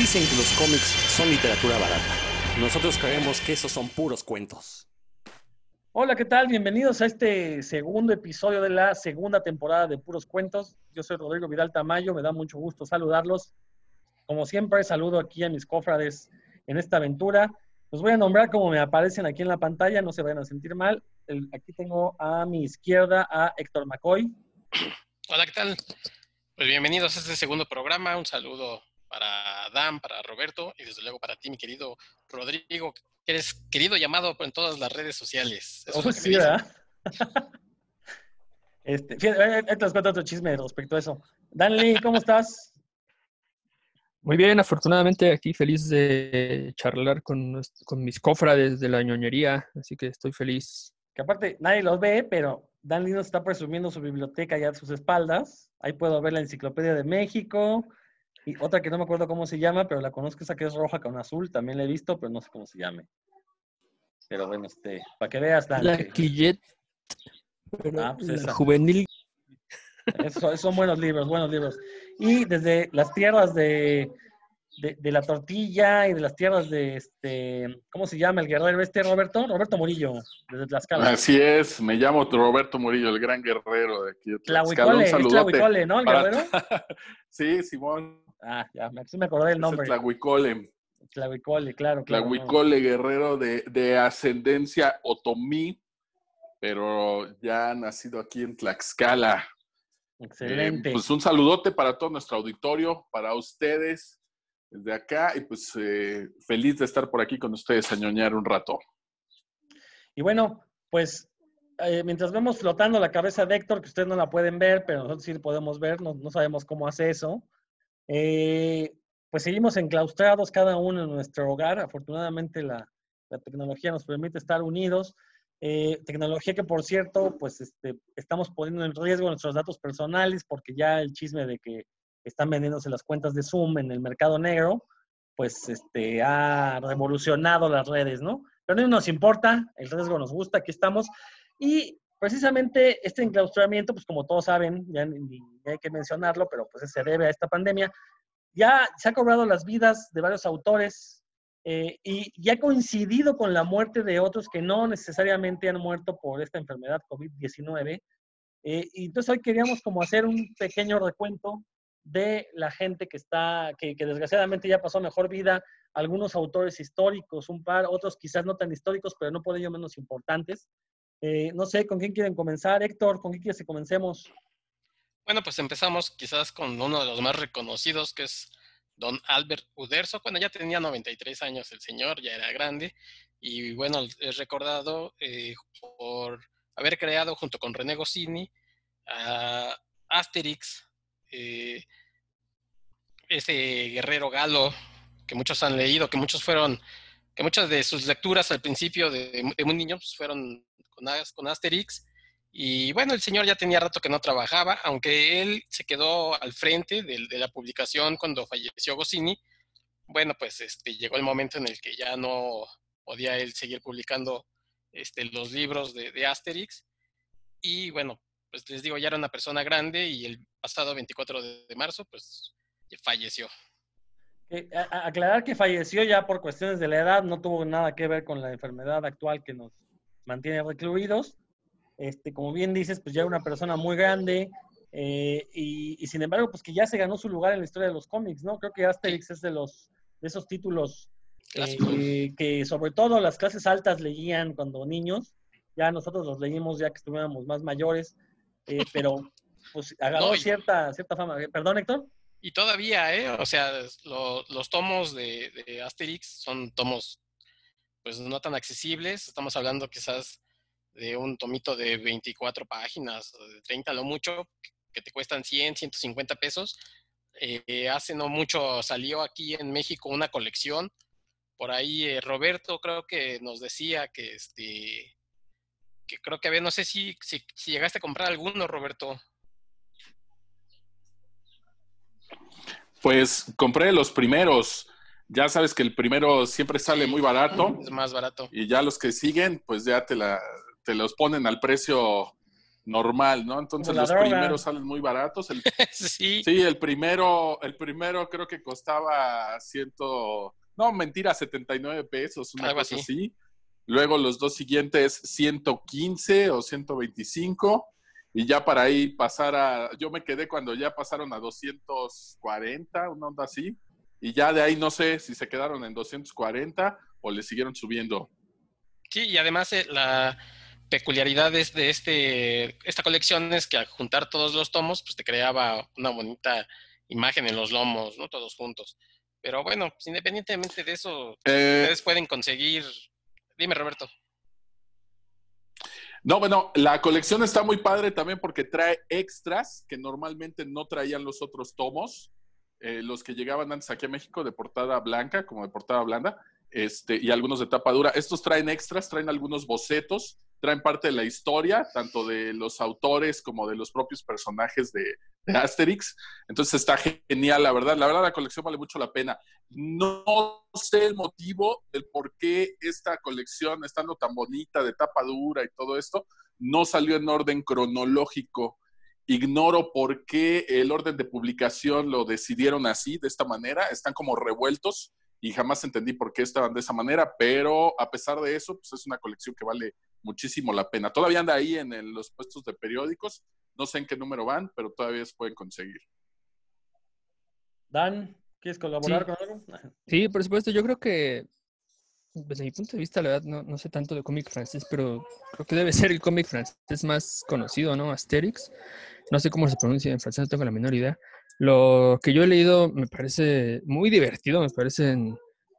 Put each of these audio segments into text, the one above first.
Dicen que los cómics son literatura barata. Nosotros creemos que esos son puros cuentos. Hola, ¿qué tal? Bienvenidos a este segundo episodio de la segunda temporada de Puros Cuentos. Yo soy Rodrigo Vidal Tamayo, me da mucho gusto saludarlos. Como siempre, saludo aquí a mis cofrades en esta aventura. Los voy a nombrar como me aparecen aquí en la pantalla, no se vayan a sentir mal. aquí tengo a mi izquierda a Héctor McCoy. Hola, ¿qué tal? Pues bienvenidos a este segundo programa. Un saludo para Dan, para Roberto y desde luego para ti, mi querido Rodrigo, que eres querido llamado en todas las redes sociales. Eso oh, sí, ¿verdad? este, fíjate, te cuento otro chisme respecto a eso. Danley, ¿cómo estás? Muy bien, afortunadamente aquí feliz de charlar con, con mis cofrades de la ñoñería, así que estoy feliz. Que aparte nadie los ve, pero Dan nos está presumiendo su biblioteca ya a sus espaldas. Ahí puedo ver la Enciclopedia de México, y otra que no me acuerdo cómo se llama, pero la conozco, esa que es roja con azul, también la he visto, pero no sé cómo se llame. Pero bueno, este, para que veas la... La Quillet. Ah, pues juvenil. Eso, son buenos libros, buenos libros. Y desde las tierras de, de, la tortilla y de las tierras de este, ¿cómo se llama el guerrero este, Roberto? Roberto Murillo, desde Tlaxcala. Así es, me llamo Roberto Murillo, el gran guerrero de aquí de Tlaxcala. Un saludote. ¿no? El guerrero. sí, Simón. Ah, ya, sí me acordé del nombre. Es Tlahuicole. Tlahuicole, claro. claro Tlahuicole, guerrero de, de ascendencia otomí, pero ya nacido aquí en Tlaxcala. Excelente. Eh, pues un saludote para todo nuestro auditorio, para ustedes desde acá y pues eh, feliz de estar por aquí con ustedes a ñoñar un rato. Y bueno, pues eh, mientras vemos flotando la cabeza de Héctor, que ustedes no la pueden ver, pero nosotros sí podemos ver, no, no sabemos cómo hace eso. Eh, pues seguimos enclaustrados cada uno en nuestro hogar. Afortunadamente la, tecnología nos permite estar unidos. Eh, tecnología que, por cierto, pues este, estamos poniendo en riesgo nuestros datos personales porque ya el chisme de que están vendiéndose las cuentas de Zoom en el mercado negro, pues este, ha revolucionado las redes, ¿no? Pero no nos importa, el riesgo nos gusta, aquí estamos. Y precisamente este enclaustramiento, pues como todos saben, ya ni, hay que mencionarlo, pero pues se debe a esta pandemia, ya se ha cobrado las vidas de varios autores eh, y ya ha coincidido con la muerte de otros que no necesariamente han muerto por esta enfermedad COVID-19. Eh, y entonces hoy queríamos como hacer un pequeño recuento de la gente que está, que, que desgraciadamente ya pasó mejor vida, algunos autores históricos, un par, otros quizás no tan históricos, pero no por ello menos importantes. Eh, no sé, ¿con quién quieren comenzar? Héctor, ¿con quién quieres que comencemos? Bueno, pues empezamos quizás con uno de los más reconocidos, que es don Albert Uderzo. Cuando ya tenía 93 años el señor, ya era grande, y bueno, es recordado eh, por haber creado junto con René Goscinny a Asterix, eh, ese guerrero galo que muchos han leído, que muchos fueron, que muchas de sus lecturas al principio de, de muy niño pues, fueron con, Asterix. Y bueno, el señor ya tenía rato que no trabajaba, aunque él se quedó al frente de, la publicación cuando falleció Goscinny. Bueno, pues este, llegó el momento en el que ya no podía él seguir publicando este, los libros de, Asterix. Y bueno, pues les digo, ya era una persona grande y el pasado 24 de, marzo, pues falleció. aclarar que falleció ya por cuestiones de la edad, no tuvo nada que ver con la enfermedad actual que nos mantiene recluidos. Este, como bien dices, pues ya era una persona muy grande eh, y, sin embargo, pues que ya se ganó su lugar en la historia de los cómics, ¿no? Creo que Asterix es de los de esos títulos eh, que sobre todo las clases altas leían cuando niños. Ya nosotros los leímos ya que estuviéramos más mayores, eh, pero pues agarró cierta, cierta fama. Perdón, Héctor. Y todavía, ¿eh? O sea, los tomos de, de Asterix son tomos pues no tan accesibles. Estamos hablando quizás de un tomito de 24 páginas, de 30 lo mucho, que te cuestan 100, 150 pesos. Eh, hace no mucho salió aquí en México una colección. Por ahí eh, Roberto creo que nos decía que este que creo que había, no sé si, si, si llegaste a comprar alguno, Roberto. Pues compré los primeros ya sabes que el primero siempre sale muy barato. Es más barato. Y ya los que siguen, pues ya te, la, te los ponen al precio normal, ¿no? Entonces los droga. primeros salen muy baratos. El, sí. sí, el primero, el primero creo que costaba ciento, no, mentira, 79 pesos, una Algo cosa así. así. Luego los dos siguientes 115 o 125 y ya para ahí pasar a, yo me quedé cuando ya pasaron a 240, una onda así, y ya de ahí no sé si se quedaron en 240 o le siguieron subiendo. Sí, y además eh, la peculiaridad es de este, esta colección es que al juntar todos los tomos, pues te creaba una bonita imagen en los lomos, ¿no? Todos juntos. Pero bueno, pues, independientemente de eso, Eh, ustedes pueden conseguir. Dime, Roberto. No, bueno, la colección está muy padre también porque trae extras que normalmente no traían los otros tomos, eh, los que llegaban antes aquí a México de portada blanca, como de portada blanda, este, y algunos de tapa dura. Estos traen extras, traen algunos bocetos, traen parte de la historia, tanto de los autores como de los propios personajes de, de Asterix. Entonces está genial, la verdad. La verdad, la colección vale mucho la pena. No sé el motivo del por qué esta colección, estando tan bonita, de tapa dura y todo esto, no salió en orden cronológico. Ignoro por qué el orden de publicación lo decidieron así, de esta manera. Están como revueltos y jamás entendí por qué estaban de esa manera, pero a pesar de eso, pues es una colección que vale muchísimo la pena. Todavía anda ahí en el- los puestos de periódicos. No sé en qué número van, pero todavía se pueden conseguir. Dan, ¿quieres colaborar Sí. con algo? Sí, por supuesto, yo creo que, desde mi punto de vista, la verdad, no, no sé tanto de cómic francés, pero creo que debe ser el cómic francés más conocido, ¿no? Asterix. No sé cómo se pronuncia en francés, no tengo la menor idea. Lo que yo he leído me parece muy divertido, me parecen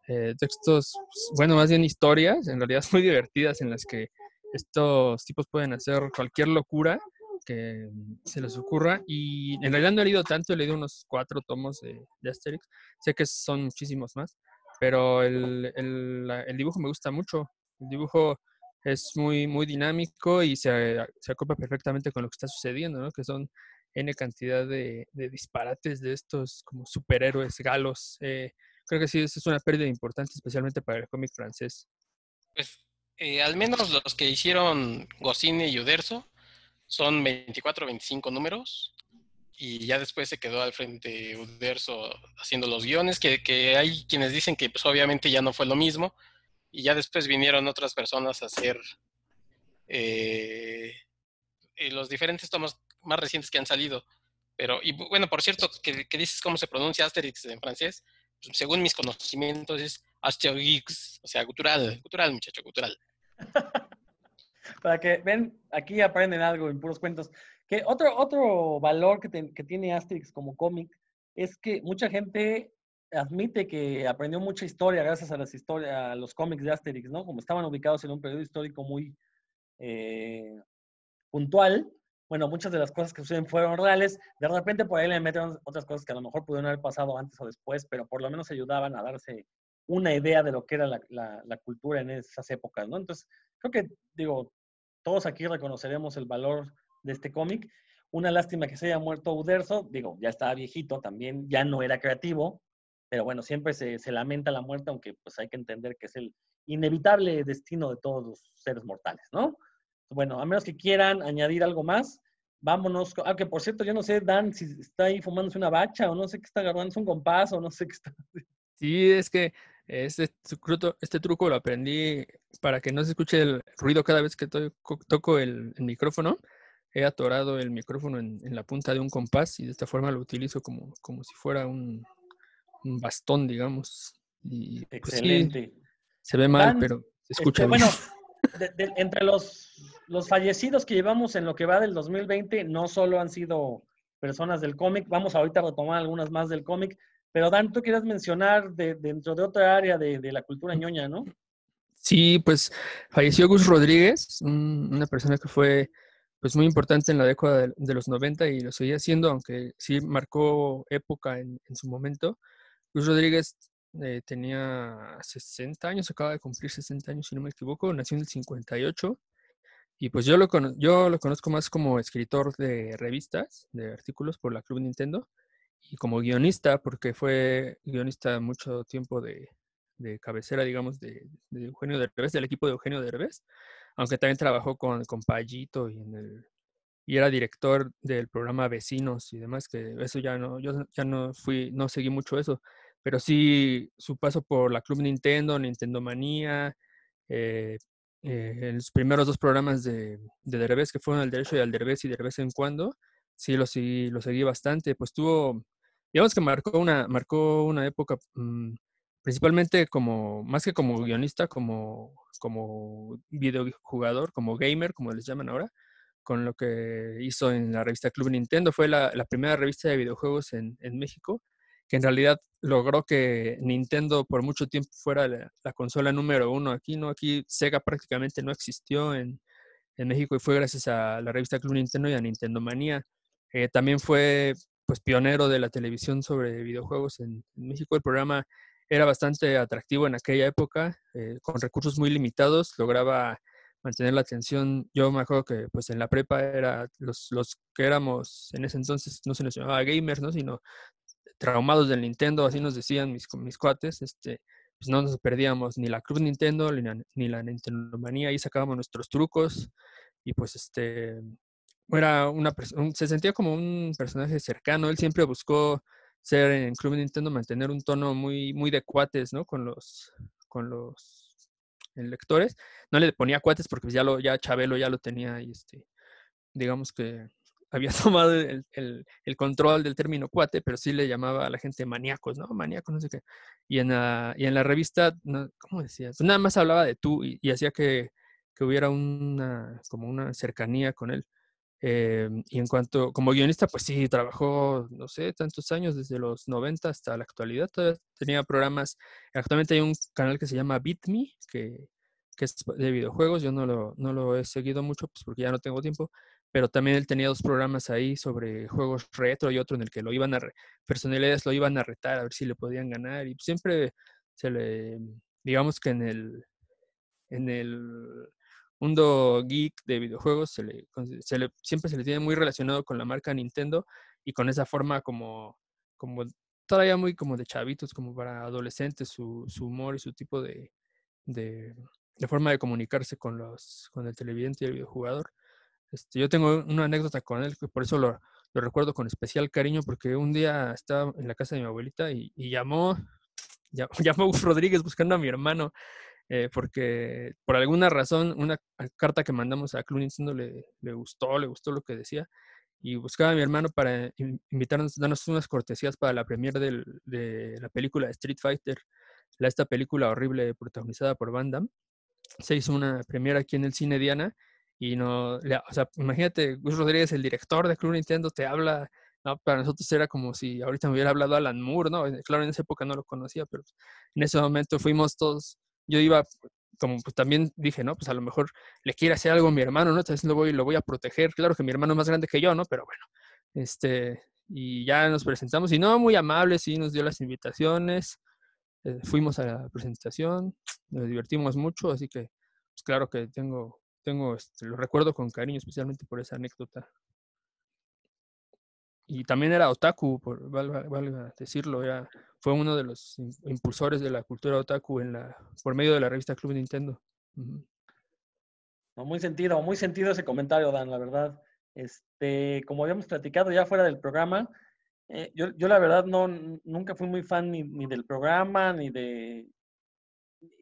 eh, textos, pues, bueno, más bien historias, en realidad muy divertidas, en las que estos tipos pueden hacer cualquier locura que se les ocurra. Y en realidad no he leído tanto, he leído unos cuatro tomos de, de Asterix. Sé que son muchísimos más, pero el, el- el dibujo me gusta mucho. El dibujo es muy, muy dinámico y se, se acopla perfectamente con lo que está sucediendo, ¿no? Que son N cantidad de, disparates de estos como superhéroes galos. Eh, creo que sí, eso es una pérdida importante, especialmente para el cómic francés. Pues eh, al menos los que hicieron Goscinny y Uderzo son 24 o 25 números. Y ya después se quedó al frente Uderzo haciendo los guiones, que, que hay quienes dicen que pues obviamente ya no fue lo mismo. Y ya después vinieron otras personas a hacer eh, eh, los diferentes tomos más recientes que han salido. Pero, y bu- bueno, por cierto, que, que dices cómo se pronuncia Asterix en francés, pues, según mis conocimientos es Asterix, o sea, cultural, cultural, muchacho, cultural. Para que ven, aquí aprenden algo en puros cuentos. Que otro, otro valor que, ten- que tiene Asterix como cómic es que mucha gente admite que aprendió mucha historia gracias a las historias, a los cómics de Asterix, ¿no? Como estaban ubicados en un periodo histórico muy eh, puntual. Bueno, muchas de las cosas que suceden fueron reales. De repente por ahí le metieron otras cosas que a lo mejor pudieron haber pasado antes o después, pero por lo menos ayudaban a darse una idea de lo que era la, la- la cultura en esas épocas, ¿no? Entonces, creo que, digo, todos aquí reconoceremos el valor de este cómic. Una lástima que se haya muerto Uderzo, digo, ya estaba viejito también, ya no era creativo, pero bueno, siempre se, se lamenta la muerte, aunque pues hay que entender que es el inevitable destino de todos los seres mortales, ¿no? Bueno, a menos que quieran añadir algo más, vámonos. Ah, que por cierto, yo no sé, Dan, si está ahí fumándose una bacha o no sé qué está agarrando, es un compás o no sé qué está. Sí, es que este este truco lo aprendí para que no se escuche el ruido cada vez que to- toco el micrófono. He atorado el micrófono en, en la punta de un compás y de esta forma lo utilizo como, como si fuera un, un bastón, digamos. Y pues, sí, Excelente. se ve mal, pero se Este, escucha bien. bueno, de- de- entre los, los fallecidos que llevamos en lo que va del 2020, no solo han sido personas del cómic, vamos ahorita a retomar algunas más del cómic, pero Dan, tú quieres mencionar de, dentro de otra área de, de la cultura ñoña, ¿no? Sí, pues falleció Gus Rodríguez, un- una persona que fue pues muy importante en la década de, de los 90 y lo seguía siendo, aunque sí marcó época en, en su momento. Gus Rodríguez eh, tenía 60 años, acaba de cumplir 60 años si no me equivoco, nació en el 58 y pues yo lo, cono- yo lo conozco más como escritor de revistas, de artículos por la Club Nintendo y como guionista, porque fue guionista mucho tiempo de, de cabecera, digamos, de, de Eugenio Derbez, del equipo de Eugenio Derbez, aunque también trabajó con, con Payito y era director del programa Vecinos y demás, que eso ya no, yo ya no fui, no seguí mucho eso, pero sí su paso por la Club Nintendo, Nintendo Manía, eh, eh, los primeros dos programas de, de Derbez, que fueron al derecho y al Derbez y de vez en cuando, sí lo, sí, lo seguí bastante, pues tuvo, digamos que marcó una, marcó una época, mm, principalmente como, más que como guionista, como, como videojugador, como gamer, como les llaman ahora, con lo que hizo en la revista Club Nintendo. Fue la, primera revista de videojuegos en, en, México, que en realidad logró que Nintendo por mucho tiempo fuera la, la, consola número uno aquí, ¿no? Aquí Sega prácticamente no existió en, en, México y fue gracias a la revista Club Nintendo y a Nintendo Manía. Eh, también fue pues pionero de la televisión sobre videojuegos en, en, México. El programa era bastante atractivo en aquella época, eh, con recursos muy limitados, lograba mantener la atención. Yo me acuerdo que pues en la prepa era los, los que éramos en ese entonces, no se nos llamaba gamers, ¿no? sino traumados del Nintendo, así nos decían mis, mis cuates, este, pues no nos perdíamos ni la Club Nintendo ni la, ni la Nintendo Manía, ahí sacábamos nuestros trucos y pues este, era una se sentía como un personaje cercano, él siempre buscó ser en Club Nintendo, mantener un tono muy, muy de cuates, ¿no? Con los, con los lectores. No le ponía cuates porque pues, ya lo, ya Chabelo ya lo tenía y este, digamos que había tomado el, el, control del término cuate, pero sí le llamaba a la gente maníacos, ¿no? Maníacos, no sé qué. Y en la, y en la revista, ¿cómo decías? Nada más hablaba de tú y, y hacía que, que, hubiera una, como una cercanía con él. Eh, y en cuanto, como guionista, pues sí, trabajó, no sé, tantos años, desde los 90 hasta la actualidad. Todavía tenía programas. Actualmente hay un canal que se llama Beat que, que es de videojuegos. Yo no lo, no lo he seguido mucho, pues porque ya no tengo tiempo. Pero también él tenía dos programas ahí sobre juegos retro y otro en el que lo iban a, personalidades lo iban a retar a ver si le podían ganar. Y siempre se le, digamos que en el, en el mundo geek de videojuegos se le, siempre se le tiene muy relacionado con la marca Nintendo y con esa forma como, como todavía muy como de chavitos, como para adolescentes, su, humor y su tipo de, de, forma de comunicarse con, los, con el televidente y el videojugador. Este, yo tengo una anécdota con él, que por eso lo, recuerdo con especial cariño, porque un día estaba en la casa de mi abuelita y, y llamó, llamó Rodríguez buscando a mi hermano eh, porque por alguna razón una carta que mandamos a Club Nintendo le, le, gustó, le gustó lo que decía y buscaba a mi hermano para invitarnos, darnos unas cortesías para la premiere del, de la película Street Fighter, la, esta película horrible protagonizada por Van Damme. Se hizo una premiere aquí en el cine Diana y no, o sea, imagínate, Gus Rodríguez, el director de Club Nintendo, te habla ¿no? Para nosotros era como si ahorita me hubiera hablado Alan Moore, ¿no? Claro, en esa época no lo conocía, pero en ese momento fuimos todos yo iba, como pues también dije, ¿no? Pues a lo mejor le quiere hacer algo a mi hermano, ¿no? Entonces lo voy, lo voy a proteger. Claro que mi hermano es más grande que yo, ¿no? Pero bueno, este, y ya nos presentamos y no, muy amable, sí, nos dio las invitaciones. Eh, fuimos a la presentación, nos divertimos mucho, así que, pues claro que tengo, tengo, este, lo recuerdo con cariño, especialmente por esa anécdota. Y también era otaku, por, decirlo, fue uno de los impulsores de la cultura otaku en la, por medio de la revista Club Nintendo. Muy sentido, muy sentido ese comentario, Dan, la verdad. Este, como habíamos platicado ya fuera del programa, eh, yo, yo, la verdad no, nunca fui muy fan ni, ni del programa, ni de,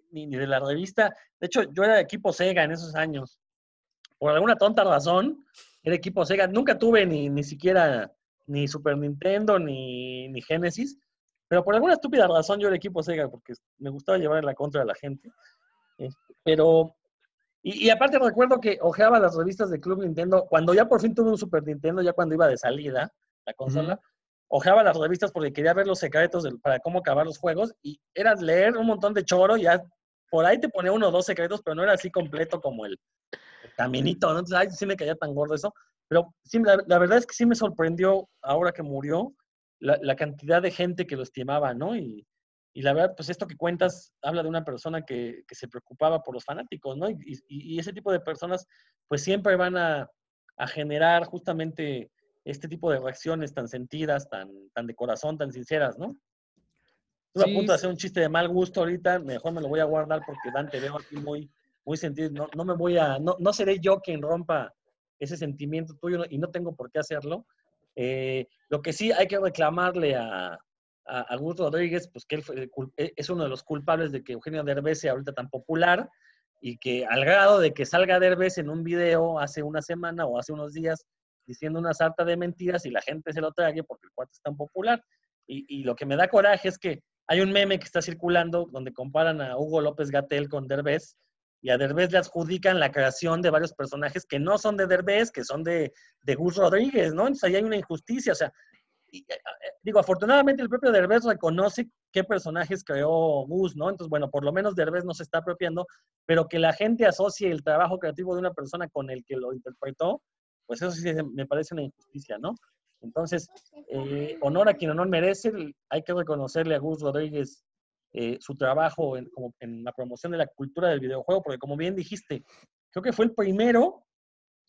ni, ni, de la revista. De hecho, yo era de equipo Sega en esos años. Por alguna tonta razón, era equipo Sega. Nunca tuve ni, ni siquiera ni Super Nintendo, ni, ni Genesis pero por alguna estúpida razón yo era equipo Sega, porque me gustaba llevar en la contra de la gente. Este, pero, y, y, aparte recuerdo que ojeaba las revistas de Club Nintendo, cuando ya por fin tuve un Super Nintendo, ya cuando iba de salida la consola, uh -huh. ojeaba las revistas porque quería ver los secretos para cómo acabar los juegos, y era leer un montón de choro, ya por ahí te ponía uno o dos secretos, pero no era así completo como el, el caminito, ¿no? Entonces, ay, sí me caía tan gordo eso. Pero sí, la, la verdad es que sí me sorprendió ahora que murió, la, la, cantidad de gente que lo estimaba, ¿no? Y, y, la verdad, pues esto que cuentas habla de una persona que, que se preocupaba por los fanáticos, ¿no? Y, y, y, ese tipo de personas, pues siempre van a, a, generar justamente este tipo de reacciones tan sentidas, tan, tan de corazón, tan sinceras, ¿no? Estuve sí. a punto de hacer un chiste de mal gusto ahorita, mejor me lo voy a guardar porque Dante veo aquí muy, muy sentido. No, no me voy a, no, no seré yo quien rompa ese sentimiento tuyo y no tengo por qué hacerlo. Eh, lo que sí hay que reclamarle a, a, Augusto Rodríguez, pues que él e, es uno de los culpables de que Eugenio Derbez sea ahorita tan popular y que al grado de que salga Derbez en un video hace una semana o hace unos días diciendo una sarta de mentiras y la gente se lo trague porque el cuate es tan popular. Y, y lo que me da coraje es que hay un meme que está circulando donde comparan a Hugo López Gatel con Derbez y a Derbez le adjudican la creación de varios personajes que no son de Derbez, que son de, de Gus Rodríguez, ¿no? Entonces ahí hay una injusticia, o sea, eh, eh, digo, afortunadamente el propio Derbez reconoce qué personajes creó Gus, ¿no? Entonces, bueno, por lo menos Derbez no se está apropiando, pero que la gente asocie el trabajo creativo de una persona con el que lo interpretó, pues eso sí me parece una injusticia, ¿no? Entonces, eh, honor a quien honor merece, hay que reconocerle a Gus Rodríguez eh, su trabajo en, la promoción de la cultura del videojuego, porque como bien dijiste, creo que fue el primero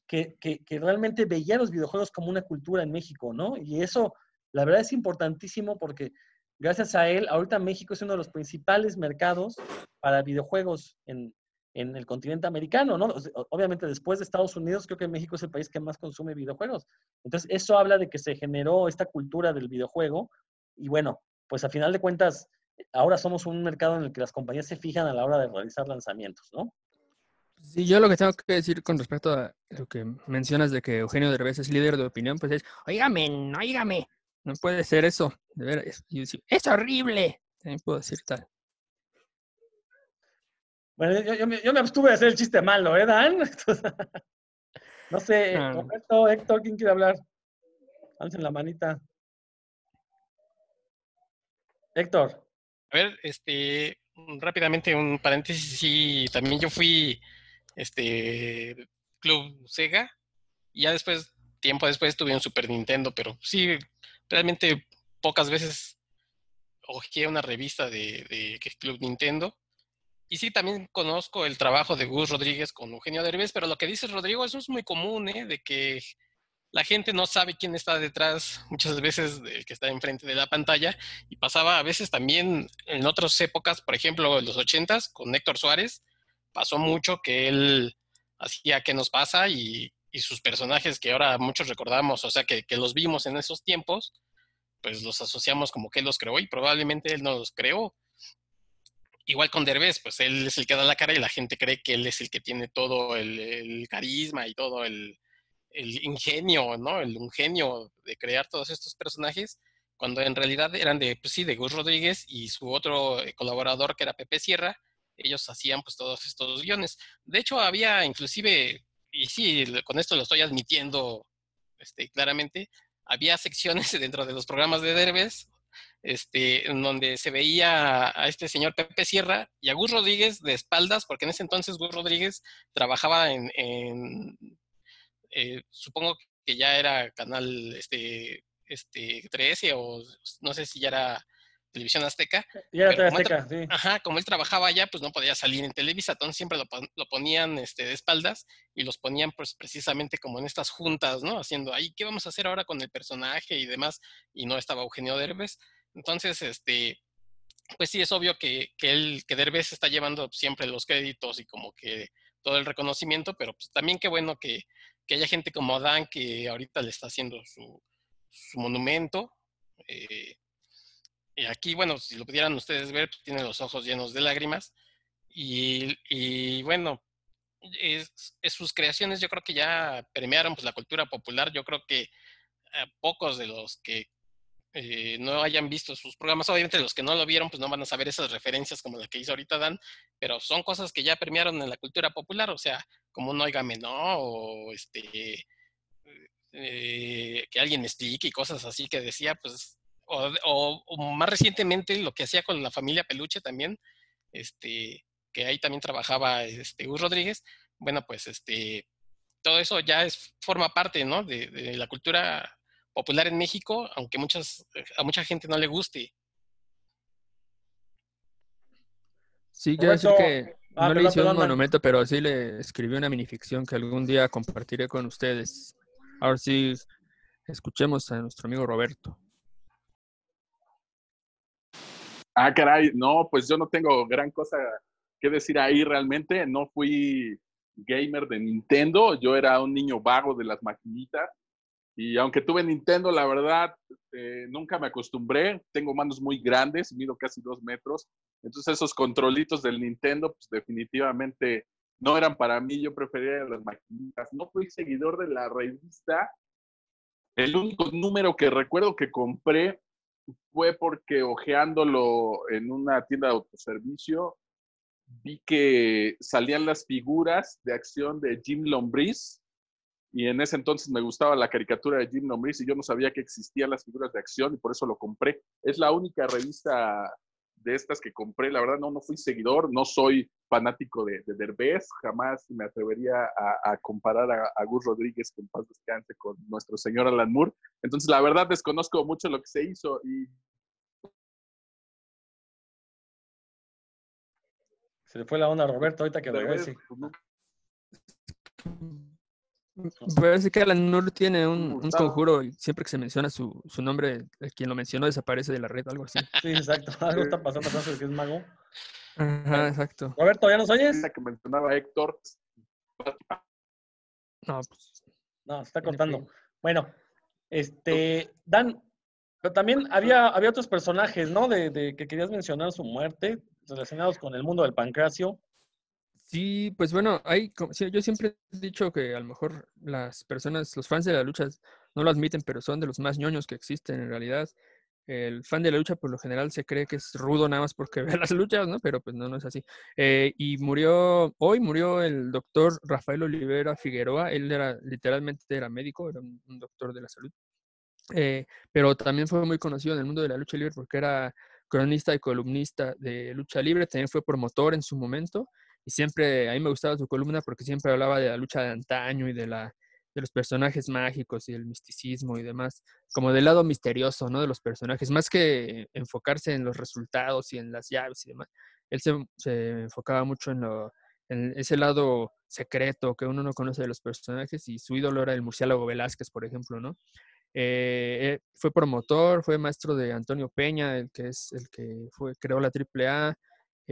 que, realmente veía los videojuegos como una cultura en México, ¿no? Y eso, la verdad, es importantísimo porque gracias a él, ahorita México es uno de los principales mercados para videojuegos en, en el continente americano, ¿no? Obviamente después de Estados Unidos, creo que México es el país que más consume videojuegos. Entonces, eso habla de que se generó esta cultura del videojuego y bueno, pues a final de cuentas, ahora somos un mercado en el que las compañías se fijan a la hora de realizar lanzamientos, ¿no? Sí, yo lo que tengo que decir con respecto a lo que mencionas de que Eugenio Derbez es líder de opinión, pues es, oígame, no, oígame, no puede ser eso, de veras, es horrible, también puedo decir tal. Bueno, yo, me, abstuve de hacer el chiste malo, ¿eh, Dan? no sé, Roberto, Héctor, ¿quién quiere hablar? en la manita. Héctor. A ver, este, rápidamente un paréntesis, sí, también yo fui, este, Club Sega, y ya después, tiempo después tuve un Super Nintendo, pero sí, realmente pocas veces ojeé una revista de, Club Nintendo, y sí, también conozco el trabajo de Gus Rodríguez con Eugenio Derbez, pero lo que dice Rodrigo, eso es muy común, ¿eh? De que la gente no sabe quién está detrás muchas veces del que está enfrente de la pantalla y pasaba a veces también en otras épocas, por ejemplo, en los ochentas con Héctor Suárez, pasó mucho que él hacía qué nos pasa y, sus personajes que ahora muchos recordamos, o sea, que, que, los vimos en esos tiempos, pues los asociamos como que él los creó y probablemente él no los creó. Igual con Derbez, pues él es el que da la cara y la gente cree que él es el que tiene todo el, carisma y todo el, ingenio, ¿no? El ingenio de crear todos estos personajes, cuando en realidad eran de, pues sí, de Gus Rodríguez y su otro eh, colaborador que era Pepe Sierra, ellos hacían pues todos estos guiones. De hecho, había inclusive, y sí, con esto lo estoy admitiendo este, claramente, había secciones dentro de los programas de Derbez este, en donde se veía a este señor Pepe Sierra y a Gus Rodríguez de espaldas, porque en ese entonces Gus Rodríguez trabajaba en, eh, supongo que ya era canal este, este 13 o no sé si ya era televisión azteca. Ya era azteca, sí. Ajá, como él trabajaba allá, pues no podía salir en Televisa, entonces siempre lo, lo, ponían este, de espaldas y los ponían pues precisamente como en estas juntas, ¿no? Haciendo ahí, ¿qué vamos a hacer ahora con el personaje y demás? Y no estaba Eugenio Derbez. Entonces, este, pues sí es obvio que, que él, que Derbez está llevando siempre los créditos y como que todo el reconocimiento, pero pues también qué bueno que, que haya gente como Dan que ahorita le está haciendo su, monumento. Eh, y aquí, bueno, si lo pudieran ustedes ver, pues, tiene los ojos llenos de lágrimas. Y, bueno, sus creaciones yo creo que ya premiaron pues, la cultura popular. Yo creo que pocos de los que eh, no hayan visto sus programas. Obviamente los que no lo vieron, pues no van a saber esas referencias como la que hizo ahorita Dan, pero son cosas que ya premiaron en la cultura popular, o sea, como un oígame, ¿no? O este, eh, que alguien explique y cosas así que decía, pues, o, más recientemente lo que hacía con la familia Peluche también, este, que ahí también trabajaba este, Gus Rodríguez, bueno, pues este, todo eso ya es, forma parte, ¿no? De, de la cultura popular en México, aunque muchas, a mucha gente no le guste. Sí, quiero decir que ah, no le hice un monumento, pero sí le escribí una minificción que algún día compartiré con ustedes. Ahora sí, escuchemos a nuestro amigo Roberto. Ah, caray, no, pues yo no tengo gran cosa que decir ahí realmente. No fui gamer de Nintendo. Yo era un niño vago de las maquinitas. Y aunque tuve Nintendo, la verdad, eh, nunca me acostumbré. Tengo manos muy grandes, mido casi dos metros. Entonces esos controlitos del Nintendo, pues definitivamente no eran para mí. Yo prefería las maquinitas. No fui seguidor de la revista. El único número que recuerdo que compré fue porque ojeándolo en una tienda de autoservicio, vi que salían las figuras de acción de Jim Lombriz y en ese entonces me gustaba la caricatura de Jim Lombriz y yo no sabía que existían las figuras de acción y por eso lo compré. Es la única revista de estas que compré. La verdad, no, no fui seguidor, no soy fanático de, de Derbez, jamás me atrevería a, comparar a, a, Gus Rodríguez, que en paz descanse, con nuestro señor Alan Moore. Entonces, la verdad, desconozco mucho lo que se hizo y Se le fue la onda a Roberto ahorita que regrese. Parece que Alan Moore tiene un, un, conjuro y siempre que se menciona su, su nombre, quien lo mencionó desaparece de la red, algo así. Sí, exacto. Algo está pasando con que es mago. Ajá, exacto. Roberto, ¿ya nos oyes? La que mencionaba Héctor. No, pues. No, se está cortando. Bueno, este, Dan, pero también había, había otros personajes, ¿no? De, de que querías mencionar su muerte, relacionados con el mundo del pancracio. Sí, pues bueno, hay, yo siempre he dicho que a lo mejor las personas, los fans de la lucha no lo admiten, pero son de los más ñoños que existen en realidad. El fan de la lucha por lo general se cree que es rudo nada más porque ve las luchas, ¿no? Pero pues no, no es así. Eh, y murió, hoy murió el doctor Rafael Olivera Figueroa, él era, literalmente era médico, era un, doctor de la salud. Eh, pero también fue muy conocido en el mundo de la lucha libre porque era cronista y columnista de lucha libre, también fue promotor en su momento y siempre, a mí me gustaba su columna porque siempre hablaba de la lucha de antaño y de, la, de los personajes mágicos y el misticismo y demás, como del lado misterioso, ¿no? De los personajes, más que enfocarse en los resultados y en las llaves y demás. Él se, enfocaba mucho en, lo, en ese lado secreto que uno no conoce de los personajes y su ídolo era el murciélago Velázquez, por ejemplo, ¿no? Eh, fue promotor, fue maestro de Antonio Peña, el que es el que fue, creó la AAA,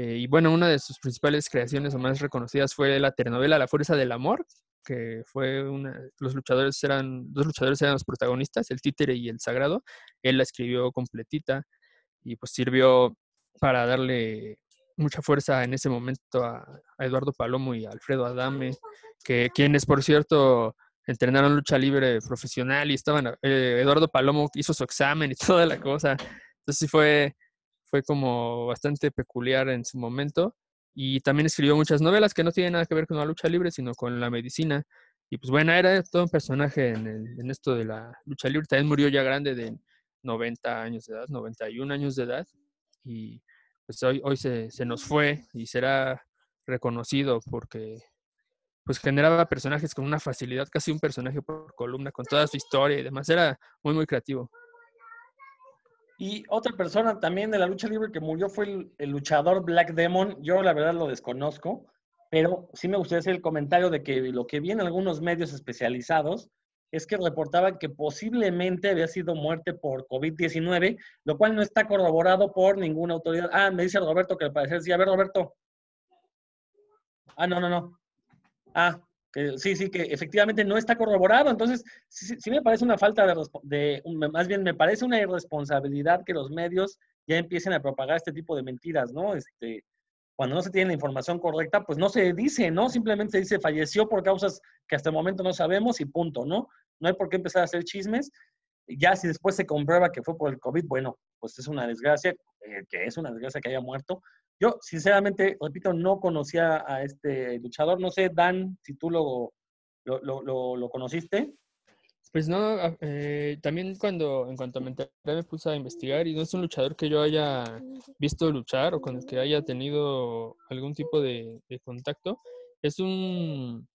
eh, y bueno, una de sus principales creaciones o más reconocidas fue la telenovela La Fuerza del Amor, que fue una, los luchadores eran, dos luchadores eran los protagonistas, el títere y el sagrado. Él la escribió completita y pues sirvió para darle mucha fuerza en ese momento a, Eduardo Palomo y Alfredo Adame, que quienes por cierto entrenaron lucha libre profesional y estaban, eh, Eduardo Palomo hizo su examen y toda la cosa. Entonces sí fue fue como bastante peculiar en su momento. Y también escribió muchas novelas que no tienen nada que ver con la lucha libre, sino con la medicina. Y pues bueno, era todo un personaje en, esto de la lucha libre. También murió ya grande de 90 años de edad, 91 años de edad. Y pues hoy, hoy se, nos fue y será reconocido porque pues generaba personajes con una facilidad, casi un personaje por columna, con toda su historia y demás. Era muy, muy creativo. Y otra persona también de la lucha libre que murió fue el, luchador Black Demon. Yo la verdad lo desconozco, pero sí me gustaría hacer el comentario de que lo que vi en algunos medios especializados es que reportaban que posiblemente había sido muerte por COVID-19, lo cual no está corroborado por ninguna autoridad. Ah, me dice Roberto que al parecer sí. A ver, Roberto. Ah, no, no, no. Ah, sí, sí, que efectivamente no está corroborado. Entonces, sí, me parece una falta de, de, más bien me parece una irresponsabilidad que los medios ya empiecen a propagar este tipo de mentiras, ¿no? Este, cuando no se tiene la información correcta, pues no se dice, ¿no? Simplemente se dice falleció por causas que hasta el momento no sabemos y punto, ¿no? No hay por qué empezar a hacer chismes. Ya si después se comprueba que fue por el COVID, bueno, pues es una desgracia, eh, que es una desgracia que haya muerto, yo, sinceramente, repito, no conocía a este luchador. No sé, Dan, si tú lo, lo, lo, conociste. Pues no, eh, también cuando, en cuanto me enteré, me puse a investigar y no es un luchador que yo haya visto luchar o con el que haya tenido algún tipo de, contacto. Es un,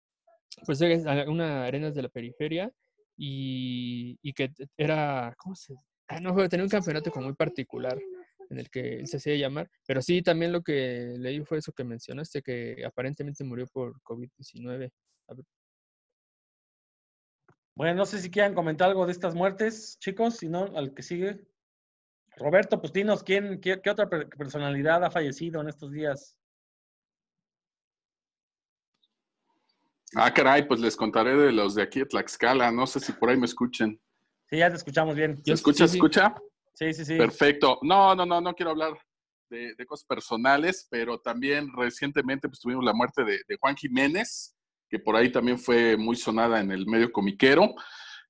pues es una arenas de la periferia y, y que era, ¿cómo se? Ah, no, tenía un campeonato como muy particular en el que él se hacía llamar. Pero sí, también lo que leí fue eso que mencionaste, que aparentemente murió por COVID-19. Bueno, no sé si quieran comentar algo de estas muertes, chicos, si no, al que sigue. Roberto, pues dinos, ¿quién, qué, otra personalidad ha fallecido en estos días? Ah, caray, pues les contaré de los de aquí de Tlaxcala. No sé si por ahí me escuchen. Sí, ya te escuchamos bien. ¿Se escucha, sí, sí. escucha? Sí, sí, sí. Perfecto. No, no, no, no quiero hablar de, cosas personales, pero también recientemente pues, tuvimos la muerte de, de Juan Jiménez, que por ahí también fue muy sonada en el medio comiquero.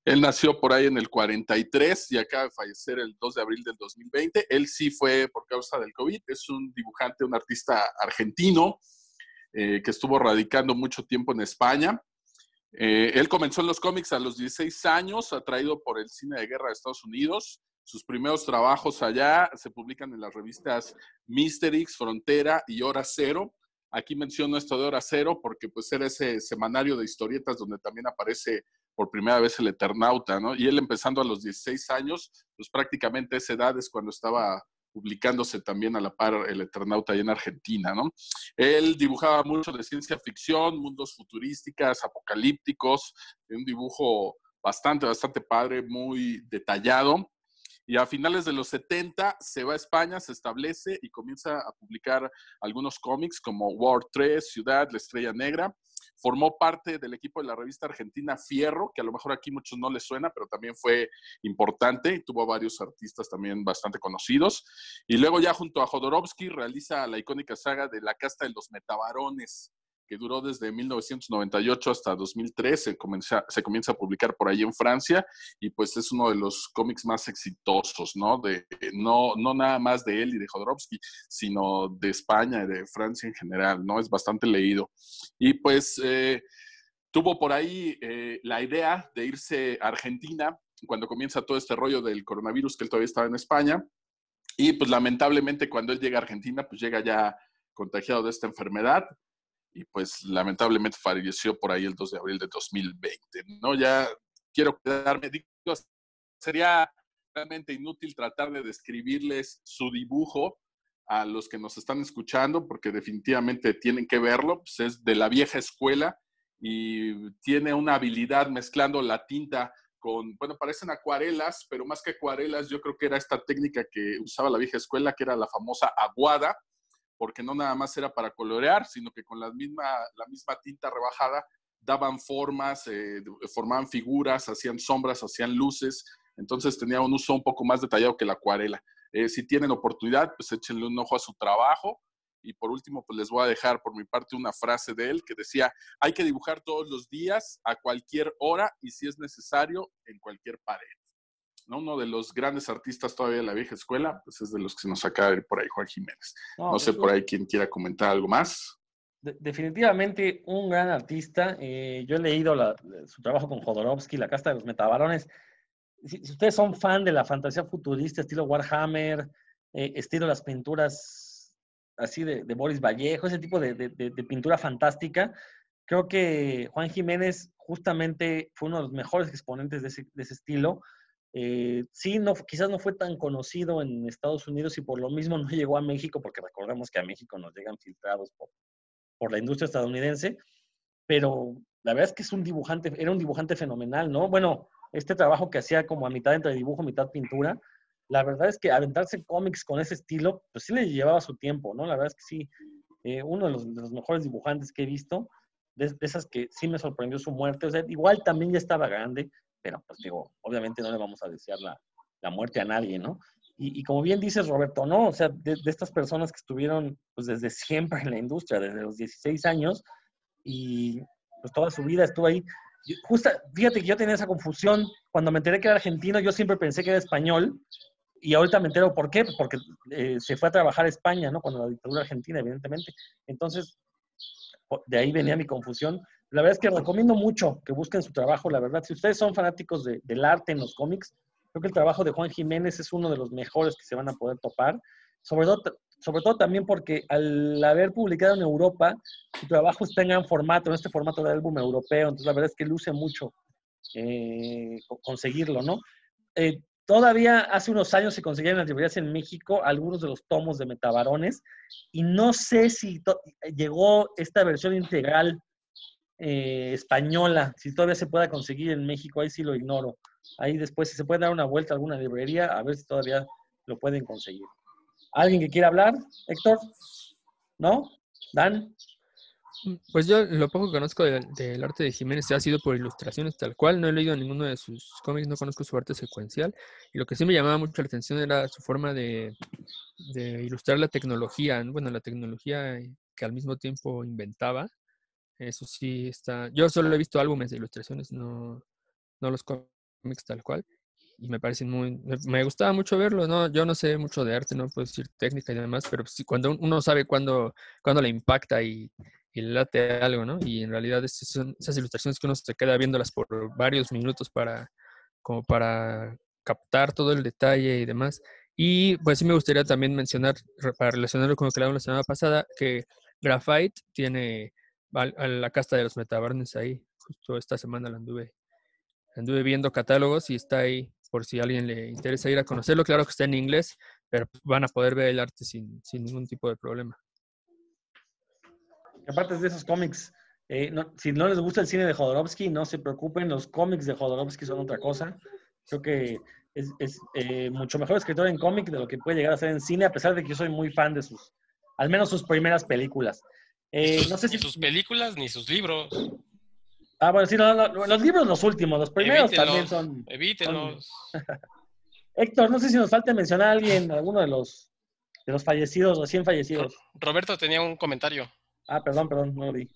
Él nació por ahí en el 43 y acaba de fallecer el 2 de abril del 2020. Él sí fue por causa del COVID. Es un dibujante, un artista argentino eh, que estuvo radicando mucho tiempo en España. Eh, él comenzó en los cómics a los 16 años, atraído por el cine de guerra de Estados Unidos. Sus primeros trabajos allá se publican en las revistas Mysterix, Frontera y Hora Cero. Aquí menciono esto de Hora Cero porque pues era ese semanario de historietas donde también aparece por primera vez el Eternauta, ¿no? Y él empezando a los 16 años, pues prácticamente esa edad es cuando estaba publicándose también a la par el Eternauta allá en Argentina, ¿no? Él dibujaba mucho de ciencia ficción, mundos futurísticas, apocalípticos, un dibujo bastante, bastante padre, muy detallado. Y a finales de los 70 se va a España, se establece y comienza a publicar algunos cómics como War 3, Ciudad, La Estrella Negra. Formó parte del equipo de la revista argentina Fierro, que a lo mejor aquí muchos no les suena, pero también fue importante. Tuvo varios artistas también bastante conocidos. Y luego ya junto a Jodorowsky realiza la icónica saga de La Casta de los Metabarones, que duró desde 1998 hasta 2003, se comienza, se comienza a publicar por ahí en Francia y pues es uno de los cómics más exitosos, ¿no? De, no, no nada más de él y de Jodorowsky, sino de España y de Francia en general, ¿no? Es bastante leído. Y pues eh, tuvo por ahí eh, la idea de irse a Argentina cuando comienza todo este rollo del coronavirus, que él todavía estaba en España. Y pues lamentablemente cuando él llega a Argentina, pues llega ya contagiado de esta enfermedad y pues lamentablemente falleció por ahí el 2 de abril de 2020. ¿no? Ya quiero quedarme, digo, sería realmente inútil tratar de describirles su dibujo a los que nos están escuchando, porque definitivamente tienen que verlo, pues es de la vieja escuela y tiene una habilidad mezclando la tinta con, bueno, parecen acuarelas, pero más que acuarelas, yo creo que era esta técnica que usaba la vieja escuela, que era la famosa aguada, porque no nada más era para colorear, sino que con la misma, la misma tinta rebajada daban formas, eh, formaban figuras, hacían sombras, hacían luces, entonces tenía un uso un poco más detallado que la acuarela. Eh, si tienen oportunidad, pues échenle un ojo a su trabajo. Y por último, pues les voy a dejar por mi parte una frase de él que decía, hay que dibujar todos los días, a cualquier hora y si es necesario, en cualquier pared. ¿No? Uno de los grandes artistas todavía de la vieja escuela, pues es de los que se nos acaba de ir por ahí, Juan Jiménez. No, no sé por ahí quién quiera comentar algo más. De, definitivamente un gran artista. Eh, yo he leído la, su trabajo con Jodorowsky, La Casta de los Metabarones. Si, si, ustedes son fan de la fantasía futurista, estilo Warhammer, eh, estilo las pinturas así de, de, Boris Vallejo, ese tipo de, de, de pintura fantástica, creo que Juan Jiménez justamente fue uno de los mejores exponentes de ese, de ese estilo. Eh, sí, no, quizás no fue tan conocido en Estados Unidos y por lo mismo no llegó a México, porque recordemos que a México nos llegan filtrados por, la industria estadounidense, pero la verdad es que es un dibujante, era un dibujante fenomenal, ¿no? Bueno, este trabajo que hacía como a mitad entre dibujo, mitad pintura, la verdad es que aventarse cómics con ese estilo, pues sí le llevaba su tiempo, ¿no? La verdad es que sí, eh, uno de los, de los, mejores dibujantes que he visto, de, de, esas que sí me sorprendió su muerte, o sea, igual también ya estaba grande, pero pues digo, obviamente no le vamos a desear la, la muerte a nadie, ¿no? Y, y, como bien dices, Roberto, ¿no? O sea, de, de, estas personas que estuvieron pues desde siempre en la industria, desde los 16 años, y pues toda su vida estuvo ahí. Justo, fíjate que yo tenía esa confusión. Cuando me enteré que era argentino, yo siempre pensé que era español, y ahorita me entero por qué, porque eh, se fue a trabajar a España, ¿no? Cuando la dictadura argentina, evidentemente. Entonces, de ahí venía mi confusión. La verdad es que recomiendo mucho que busquen su trabajo, la verdad. Si ustedes son fanáticos de, del arte en los cómics, creo que el trabajo de Juan Jiménez es uno de los mejores que se van a poder topar. Sobre todo, sobre todo también porque al haber publicado en Europa, su trabajo está en formato, en este formato de álbum europeo. Entonces, la verdad es que luce mucho eh, conseguirlo, ¿no? Eh, Todavía hace unos años se conseguían las librerías en México algunos de los tomos de Metabarones y no sé si llegó esta versión integral eh, española, si todavía se pueda conseguir en México, ahí sí lo ignoro. Ahí después, si se puede dar una vuelta a alguna librería, a ver si todavía lo pueden conseguir. ¿Alguien que quiera hablar, Héctor? ¿No? ¿Dan? Pues yo lo poco que conozco del, arte de Jiménez ha sido por ilustraciones tal cual. No he leído ninguno de sus cómics, no conozco su arte secuencial. Y lo que sí me llamaba mucho la atención era su forma de, de ilustrar la tecnología. ¿no? Bueno, la tecnología que al mismo tiempo inventaba. Eso sí está. Yo solo he visto álbumes de ilustraciones, no, no los cómics tal cual. Y me parecen muy. Me, gustaba mucho verlo, ¿no? Yo no sé mucho de arte, no puedo decir técnica y demás, pero sí, cuando un- uno sabe cuándo, cuándo le impacta y, late algo, ¿no? Y en realidad esas son esas ilustraciones que uno se queda viéndolas por varios minutos para, como para captar todo el detalle y demás. Y pues sí me gustaría también mencionar, para relacionarlo con lo que hablamos la semana pasada, que Graphite tiene a la casta de los metabarnes ahí. Justo esta semana la anduve, anduve viendo catálogos y está ahí por si a alguien le interesa ir a conocerlo. Claro que está en inglés, pero van a poder ver el arte sin, sin ningún tipo de problema. Aparte de esos cómics, eh, no- si no les gusta el cine de Jodorowsky, no se preocupen, los cómics de Jodorowsky son otra cosa. Creo que es, es, eh, mucho mejor escritor en cómic de lo que puede llegar a ser en cine, a pesar de que yo soy muy fan de sus, al menos sus primeras películas. Eh, Sus- no sé ni si... sus películas ni sus libros. Ah, bueno, sí, no, no, los libros los últimos, los primeros también Evítenlos, son... Evítenlos. Héctor, no sé si nos falta mencionar a alguien, alguno de los, de los fallecidos, recién fallecidos. Roberto tenía un comentario. Ah, perdón, perdón, no lo vi.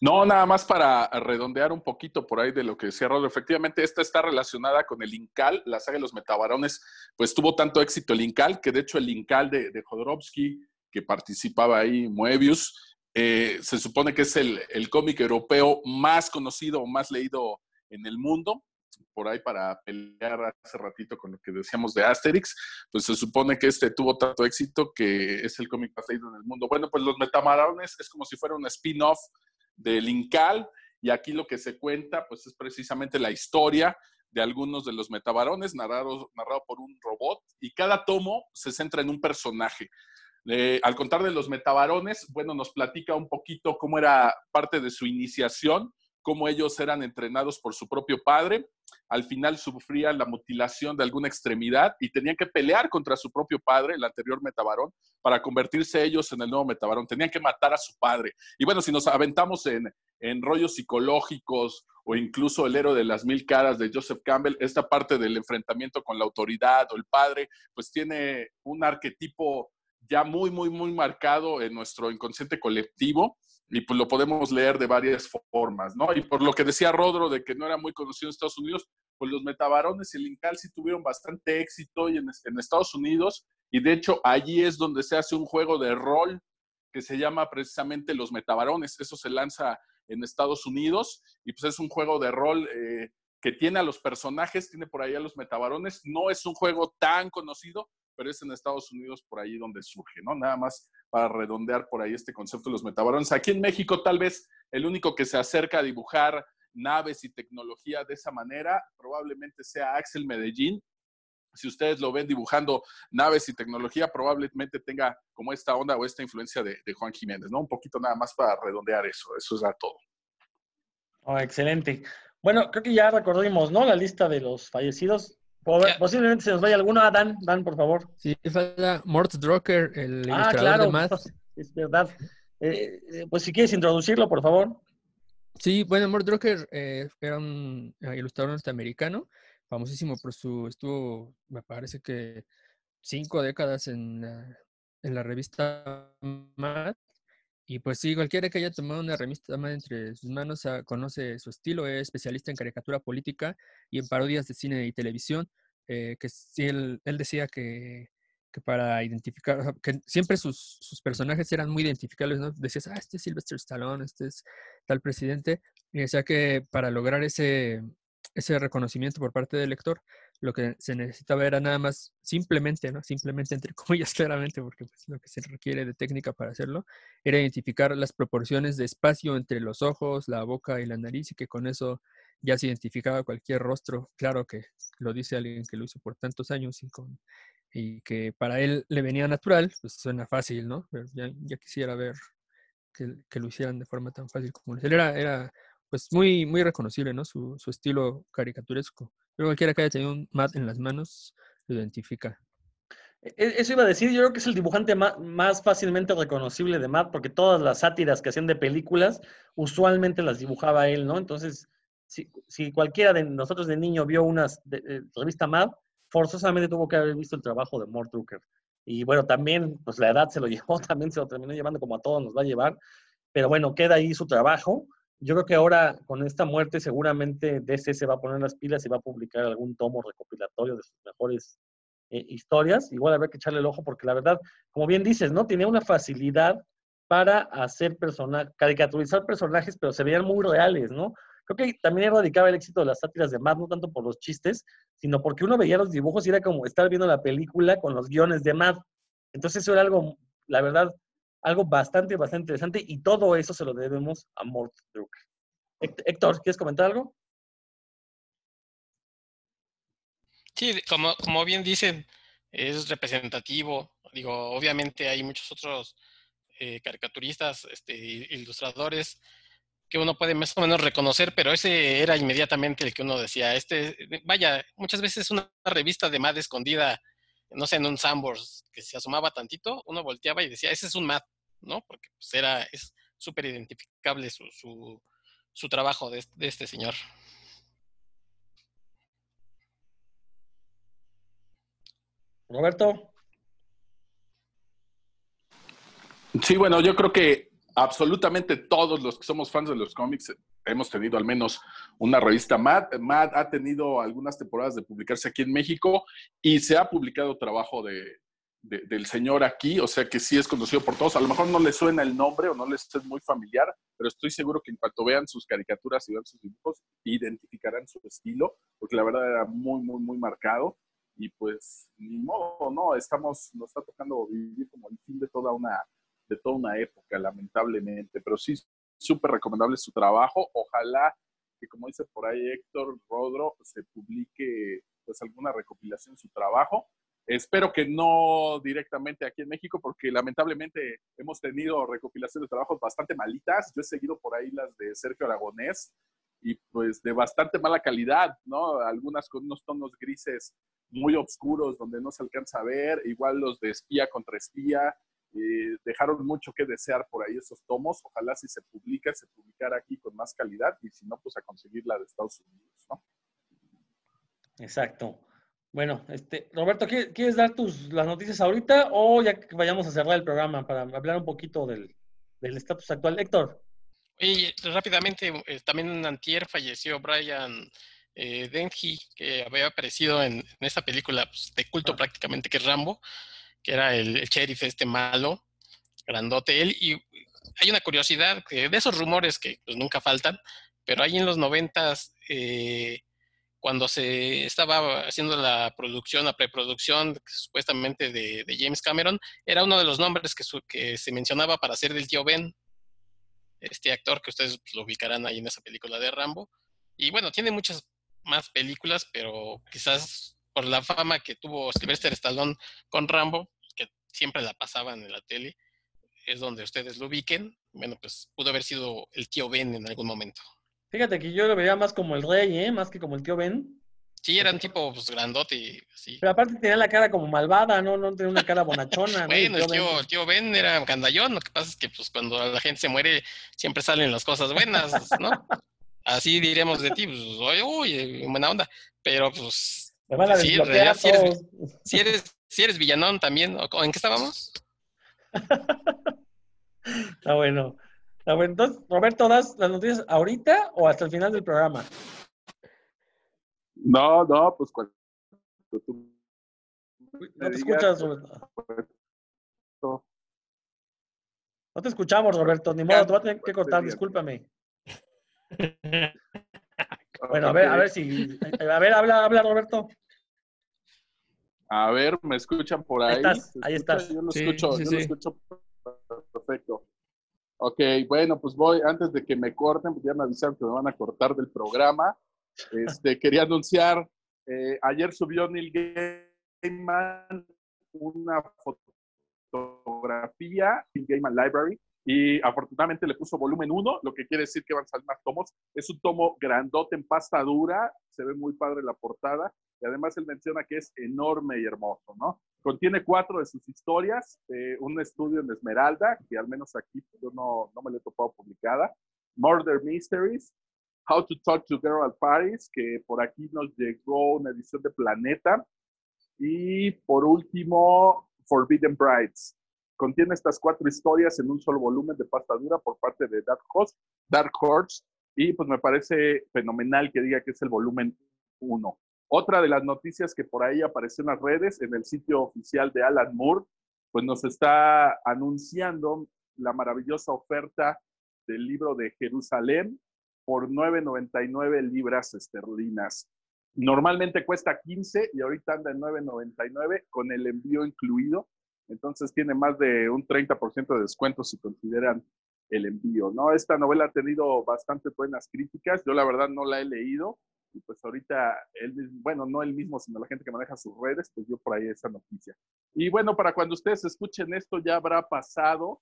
No, nada más para redondear un poquito por ahí de lo que decía Rodro. Efectivamente, esta está relacionada con el Incal, la saga de los metabarones, pues tuvo tanto éxito el Incal, que de hecho el Incal de, de Jodorowsky, que participaba ahí, Moebius, eh, se supone que es el, el cómic europeo más conocido o más leído en el mundo. Por ahí para pelear hace ratito con lo que decíamos de Asterix, pues se supone que este tuvo tanto éxito que es el cómic más leído en el mundo. Bueno, pues los metabarones es como si fuera un spin-off del Incal, y aquí lo que se cuenta, pues es precisamente la historia de algunos de los metabarones, narrado, narrado por un robot, y cada tomo se centra en un personaje. Eh, al contar de los metabarones, bueno, nos platica un poquito cómo era parte de su iniciación, cómo ellos eran entrenados por su propio padre, al final sufrían la mutilación de alguna extremidad y tenían que pelear contra su propio padre, el anterior metabarón, para convertirse ellos en el nuevo metabarón. Tenían que matar a su padre. Y bueno, si nos aventamos en, en rollos psicológicos o incluso el héroe de las mil caras de Joseph Campbell, esta parte del enfrentamiento con la autoridad o el padre, pues tiene un arquetipo ya muy, muy, muy marcado en nuestro inconsciente colectivo y pues lo podemos leer de varias formas, ¿no? Y por lo que decía Rodro de que no era muy conocido en Estados Unidos, pues los metabarones y el Incal sí tuvieron bastante éxito y en, en Estados Unidos y de hecho allí es donde se hace un juego de rol que se llama precisamente Los Metabarones. Eso se lanza en Estados Unidos y pues es un juego de rol eh, que tiene a los personajes, tiene por ahí a los metabarones. No es un juego tan conocido, pero es en Estados Unidos por ahí donde surge, ¿no? Nada más para redondear por ahí este concepto de los metabarones. Aquí en México tal vez el único que se acerca a dibujar naves y tecnología de esa manera probablemente sea Axel Medellín, si ustedes lo ven dibujando naves y tecnología, probablemente tenga como esta onda o esta influencia de, Juan Jiménez, ¿no? Un poquito nada más para redondear eso, eso es a todo. Oh, excelente. Bueno, creo que ya recordimos, ¿no? La lista de los fallecidos. Posiblemente se nos vaya alguno. Ah, Dan, Dan, por favor. Sí, falta Mort Drucker, el Ah, ilustrador claro. de Math. Es verdad. Eh, eh, pues si quieres introducirlo, por favor. Sí, bueno, Mort Drucker eh, era un ilustrador norteamericano, famosísimo por su, estuvo, me parece que cinco décadas en la, en la revista Mad. Y pues sí, cualquiera que haya tomado una revista entre sus manos ah, conoce su estilo, es especialista en caricatura política y en parodias de cine y televisión, eh, que sí, él, él decía que, que para identificar, que siempre sus, sus, personajes eran muy identificables, ¿no? Decías, ah, este es Sylvester Stallone, este es tal presidente, y decía que para lograr ese, ese reconocimiento por parte del lector, lo que se necesitaba era nada más simplemente, ¿no? Simplemente entre comillas claramente, porque pues, lo que se requiere de técnica para hacerlo, era identificar las proporciones de espacio entre los ojos, la boca y la nariz, y que con eso ya se identificaba cualquier rostro. Claro que lo dice alguien que lo hizo por tantos años y, con, y que para él le venía natural, pues suena fácil, ¿no? Pero ya, quisiera ver que, lo hicieran de forma tan fácil como él. Era, era pues muy, reconocible, ¿no? Su, estilo caricaturesco. Pero cualquiera que haya tenido un mat en las manos lo identifica. E- Eso iba a decir, yo creo que es el dibujante más, fácilmente reconocible de Matt, porque todas las sátiras que hacían de películas, usualmente las dibujaba él, ¿no? Entonces, si, cualquiera de nosotros de niño vio una revista Mad, forzosamente tuvo que haber visto el trabajo de Mort Drucker. Y bueno, también, pues la edad se lo llevó, también se lo terminó llevando como a todos nos va a llevar, pero bueno, queda ahí su trabajo. Yo creo que ahora, con esta muerte, seguramente DC se va a poner las pilas y va a publicar algún tomo recopilatorio de sus mejores eh, historias. Igual habrá que echarle el ojo porque la verdad, como bien dices, ¿no? Tenía una facilidad para hacer personajes, caricaturizar personajes, pero se veían muy reales, ¿no? Creo que también radicaba el éxito de las sátiras de Mad, no tanto por los chistes, sino porque uno veía los dibujos y era como estar viendo la película con los guiones de Mad. Entonces eso era algo, la verdad, algo bastante, bastante interesante y todo eso se lo debemos a Mort. Héct- Héctor, ¿quieres comentar algo? Sí, como, como bien dicen, es representativo. Digo, obviamente hay muchos otros eh, caricaturistas, este, ilustradores que uno puede más o menos reconocer, pero ese era inmediatamente el que uno decía, este, vaya, muchas veces una revista de Mad escondida, no sé, en un Sambors, que se asomaba tantito, uno volteaba y decía, ese es un Mad, ¿no? Porque pues era, es súper identificable su, su, su trabajo de, de este señor. Roberto, Sí, bueno, yo creo que absolutamente todos los que somos fans de los cómics hemos tenido al menos una revista Mad. Mad ha tenido algunas temporadas de publicarse aquí en México y se ha publicado trabajo de, de- del señor aquí, o sea que sí es conocido por todos. A lo mejor no les suena el nombre o no les es muy familiar, pero estoy seguro que en cuanto vean sus caricaturas y vean sus dibujos, identificarán su estilo, porque la verdad era muy, muy, muy marcado. Y pues, ni modo, no, estamos, nos está tocando vivir como el fin de toda una, de toda una época, lamentablemente. Pero sí, súper recomendable su trabajo. Ojalá que, como dice por ahí Héctor Rodro, se publique pues alguna recopilación de su trabajo. Espero que no directamente aquí en México, porque lamentablemente hemos tenido recopilaciones de trabajos bastante malitas. Yo he seguido por ahí las de Sergio Aragonés y pues de bastante mala calidad, ¿no? Algunas con unos tonos grises muy oscuros donde no se alcanza a ver, igual los de espía contra espía, eh, dejaron mucho que desear por ahí esos tomos. Ojalá si se publica, se publicara aquí con más calidad y si no, pues a conseguir la de Estados Unidos, ¿no? exacto. Bueno, este, Roberto, ¿quieres, dar tus las noticias ahorita o ya que vayamos a cerrar el programa para hablar un poquito del del estatus actual? Héctor. Y rápidamente, eh, también en Antier falleció Brian eh, Dennehy, que había aparecido en, en esta película pues, de culto Ah. prácticamente, que es Rambo, que era el, el sheriff este malo, grandote él. Y hay una curiosidad, que de esos rumores que pues, nunca faltan, pero ahí en los noventas, eh, cuando se estaba haciendo la producción, la preproducción supuestamente de, de James Cameron, era uno de los nombres que, su- que se mencionaba para ser del tío Ben este actor que ustedes pues, lo ubicarán ahí en esa película de Rambo. Y bueno, tiene muchas más películas, pero quizás por la fama que tuvo Sylvester Stallone con Rambo, que siempre la pasaban en la tele, es donde ustedes lo ubiquen. Bueno, pues pudo haber sido el tío Ben en algún momento. Fíjate que yo lo veía más como el rey, ¿eh? Más que como el tío Ben. Sí, era un tipo pues, grandote y así. Pero aparte tenía la cara como malvada, ¿no? No tenía una cara bonachona. Bueno, el Ben- tío, el tío Ben era gandallón, lo que pasa es que pues cuando la gente se muere siempre salen las cosas buenas, ¿no? Así diremos de ti, pues, oye, uy, buena onda, pero pues Me van a Sí, en realidad sí eres- si eres, si eres villanón también, ¿o ¿en qué estábamos? Está bueno. Bueno. Entonces, Roberto, ¿das las noticias ahorita o hasta el final del programa? No, no, pues cuando tú No te escuchas, Roberto. pues, No te escuchamos, Roberto. Ni modo, te voy a tener que cortar, discúlpame. Bueno, a ver, a ver si. A ver, habla, habla, Roberto. A ver, ¿me escuchan por ahí? Ahí estás, ¿Se ahí estás. Yo lo Sí, escucho, sí, yo sí. lo escucho perfecto. Ok, bueno, pues voy, antes de que me corten, porque ya me avisaron que me van a cortar del programa, este, quería anunciar, eh, ayer subió Neil Gaiman una fotografía, Neil Gaiman Library, y afortunadamente le puso volumen 1, lo que quiere decir que van a salir más tomos. Es un tomo grandote en pasta dura, se ve muy padre la portada, y además él menciona que es enorme y hermoso, ¿no? Contiene cuatro de sus historias, eh, un estudio en Esmeralda, que al menos aquí yo no, no me lo he topado publicada, Murder Mysteries, How to Talk to Girl at Paris, que por aquí nos llegó una edición de Planeta, y por último, Forbidden Brides. Contiene estas cuatro historias en un solo volumen de pasta dura por parte de Dark Horse, Dark Horse y pues me parece fenomenal que diga que es el volumen 1. Otra de las noticias que por ahí apareció en las redes, en el sitio oficial de Alan Moore, pues nos está anunciando la maravillosa oferta del libro de Jerusalén por 9.99 libras esterlinas. Normalmente cuesta 15 y ahorita anda en 9.99 con el envío incluido. Entonces tiene más de un 30% de descuento si consideran el envío, ¿no? Esta novela ha tenido bastante buenas críticas. Yo la verdad no la he leído y pues ahorita, él, bueno, no él mismo, sino la gente que maneja sus redes, pues dio por ahí esa noticia. Y bueno, para cuando ustedes escuchen esto ya habrá pasado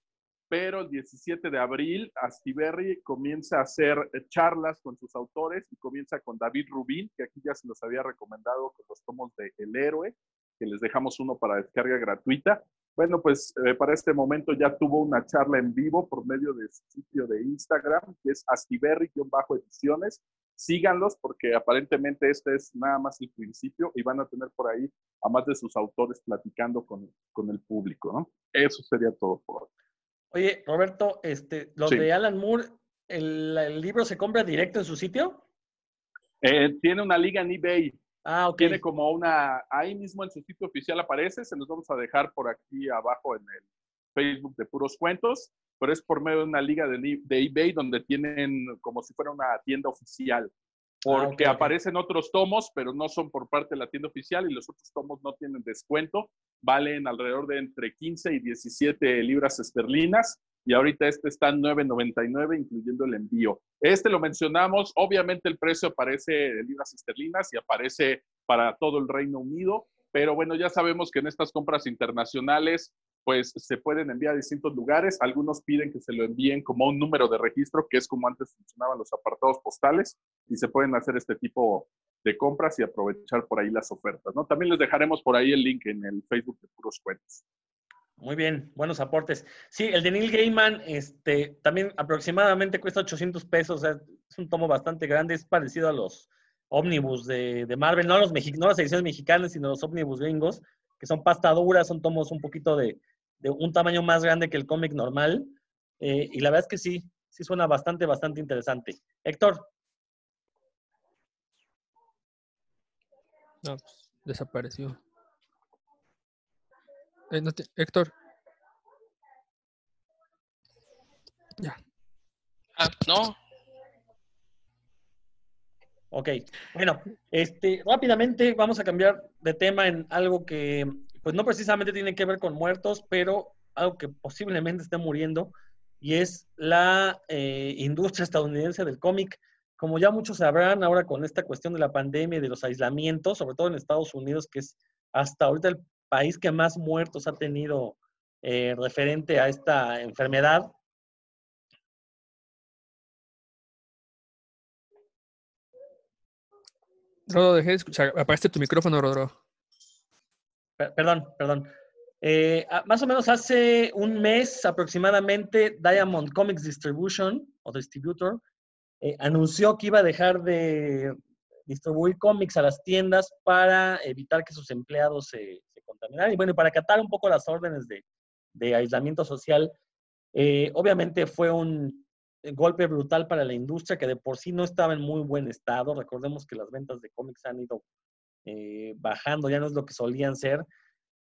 pero el 17 de abril Astiberri comienza a hacer eh, charlas con sus autores y comienza con David Rubin, que aquí ya se los había recomendado con los tomos de El Héroe, que les dejamos uno para descarga gratuita. Bueno, pues eh, para este momento ya tuvo una charla en vivo por medio de su sitio de Instagram, que es Astiberri-ediciones. Síganlos porque aparentemente este es nada más el principio y van a tener por ahí a más de sus autores platicando con, con el público, ¿no? Eso sería todo por hoy. Oye, Roberto, este, los de Alan Moore, el, libro se compra directo en su sitio? Eh, tiene una liga en eBay. Ah, ok. Tiene como una, ahí mismo en su sitio oficial aparece, se los vamos a dejar por aquí abajo en el Facebook de Puros Cuentos, pero es por medio de una liga de, de eBay donde tienen como si fuera una tienda oficial. Ah, porque aparecen otros tomos, pero no son por parte de la tienda oficial y los otros tomos no tienen descuento. Valen alrededor de entre 15 y 17 libras esterlinas y ahorita este está en 9.99 incluyendo el envío. Este lo mencionamos, obviamente el precio aparece de libras esterlinas y aparece para todo el Reino Unido, pero bueno, ya sabemos que en estas compras internacionales pues se pueden enviar a distintos lugares. Algunos piden que se lo envíen como un número de registro, que es como antes funcionaban los apartados postales, y se pueden hacer este tipo de compras y aprovechar por ahí las ofertas. ¿no? También les dejaremos por ahí el link en el Facebook de Puros Cuentos. Muy bien, buenos aportes. Sí, el de Neil Gaiman este, también aproximadamente cuesta 800 pesos, es un tomo bastante grande, es parecido a los ómnibus de, Marvel, no, los no las ediciones mexicanas, sino los ómnibus gringos, que son pastaduras, son tomos un poquito de, de un tamaño más grande que el cómic normal. Eh, y la verdad es que sí, sí suena bastante, bastante interesante. Héctor. No, pues, desapareció. Eh, Héctor. Ya. Ah, no. Ok, bueno, este, rápidamente vamos a cambiar de tema en algo que pues no precisamente tiene que ver con muertos, pero algo que posiblemente esté muriendo, y es la eh, industria estadounidense del cómic. Como ya muchos sabrán, ahora con esta cuestión de la pandemia y de los aislamientos, sobre todo en Estados Unidos, que es hasta ahorita el país que más muertos ha tenido eh, referente a esta enfermedad. Rodo, dejé de escuchar. Apagaste tu micrófono, Rodro perdón, perdón. Eh, más o menos hace un mes aproximadamente, Diamond Comics Distribution o Distributor eh, anunció que iba a dejar de distribuir cómics a las tiendas para evitar que sus empleados se, contaminaran. Y bueno, para acatar un poco las órdenes de, aislamiento social, eh, obviamente fue un golpe brutal para la industria que de por sí no estaba en muy buen estado. Recordemos que las ventas de cómics han ido eh, bajando, ya no es lo que solían ser.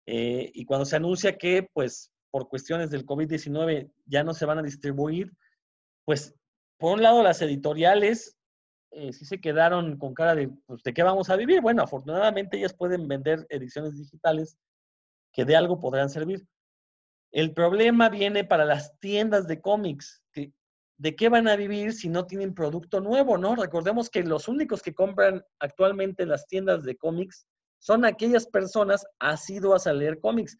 Eh, y cuando se anuncia que, pues, por cuestiones del COVID-19 ya no se van a distribuir, pues, por un lado, las editoriales eh, sí se quedaron con cara de, pues, ¿de qué vamos a vivir? Bueno, afortunadamente ellas pueden vender ediciones digitales que de algo podrán servir. El problema viene para las tiendas de cómics, ¿de qué van a vivir si no tienen producto nuevo, no? Recordemos que los únicos que compran actualmente en las tiendas de cómics son aquellas personas asiduas a leer cómics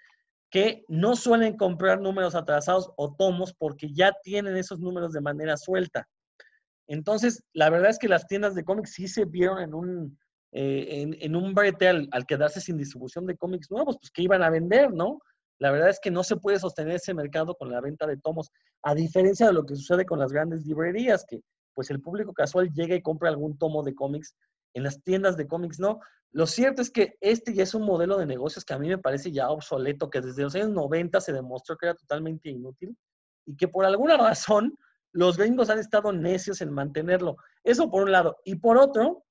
que no suelen comprar números atrasados o tomos porque ya tienen esos números de manera suelta. Entonces, la verdad es que las tiendas de cómics sí se vieron en un, eh, en, un brete al, quedarse sin distribución de cómics nuevos, pues que iban a vender, ¿no? La verdad es que no se puede sostener ese mercado con la venta de tomos, a diferencia de lo que sucede con las grandes librerías, que pues el público casual llega y compra algún tomo de cómics, en las tiendas de cómics no. Lo cierto es que este ya es un modelo de negocios que a mí me parece ya obsoleto, que desde los años 90 se demostró que era totalmente inútil y que por alguna razón los gringos han estado necios en mantenerlo. Eso por un lado. Y por otro,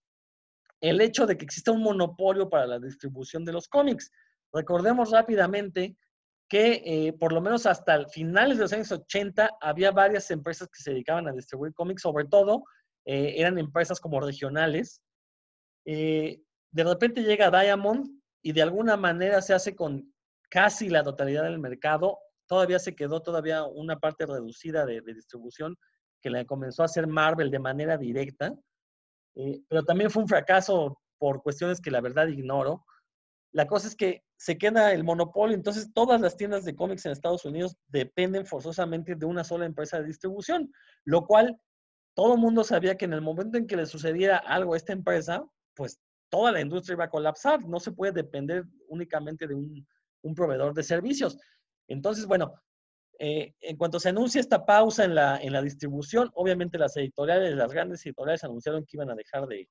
el hecho de que exista un monopolio para la distribución de los cómics. Recordemos rápidamente que eh, por lo menos hasta finales de los años 80 había varias empresas que se dedicaban a distribuir cómics, sobre todo eh, eran empresas como regionales. Eh, de repente llega Diamond y de alguna manera se hace con casi la totalidad del mercado. Todavía se quedó todavía una parte reducida de, de distribución que la comenzó a hacer Marvel de manera directa, pero también fue un fracaso por cuestiones que la verdad ignoro. La cosa es que se queda el monopolio, entonces todas las tiendas de cómics en Estados Unidos dependen forzosamente de una sola empresa de distribución, lo cual todo el mundo sabía que en el momento en que le sucediera algo a esta empresa, pues toda la industria iba a colapsar, no se puede depender únicamente de un, proveedor de servicios. Entonces, bueno, eh, en cuanto se anuncia esta pausa en la, en la distribución, obviamente las editoriales, las grandes editoriales anunciaron que iban a dejar de,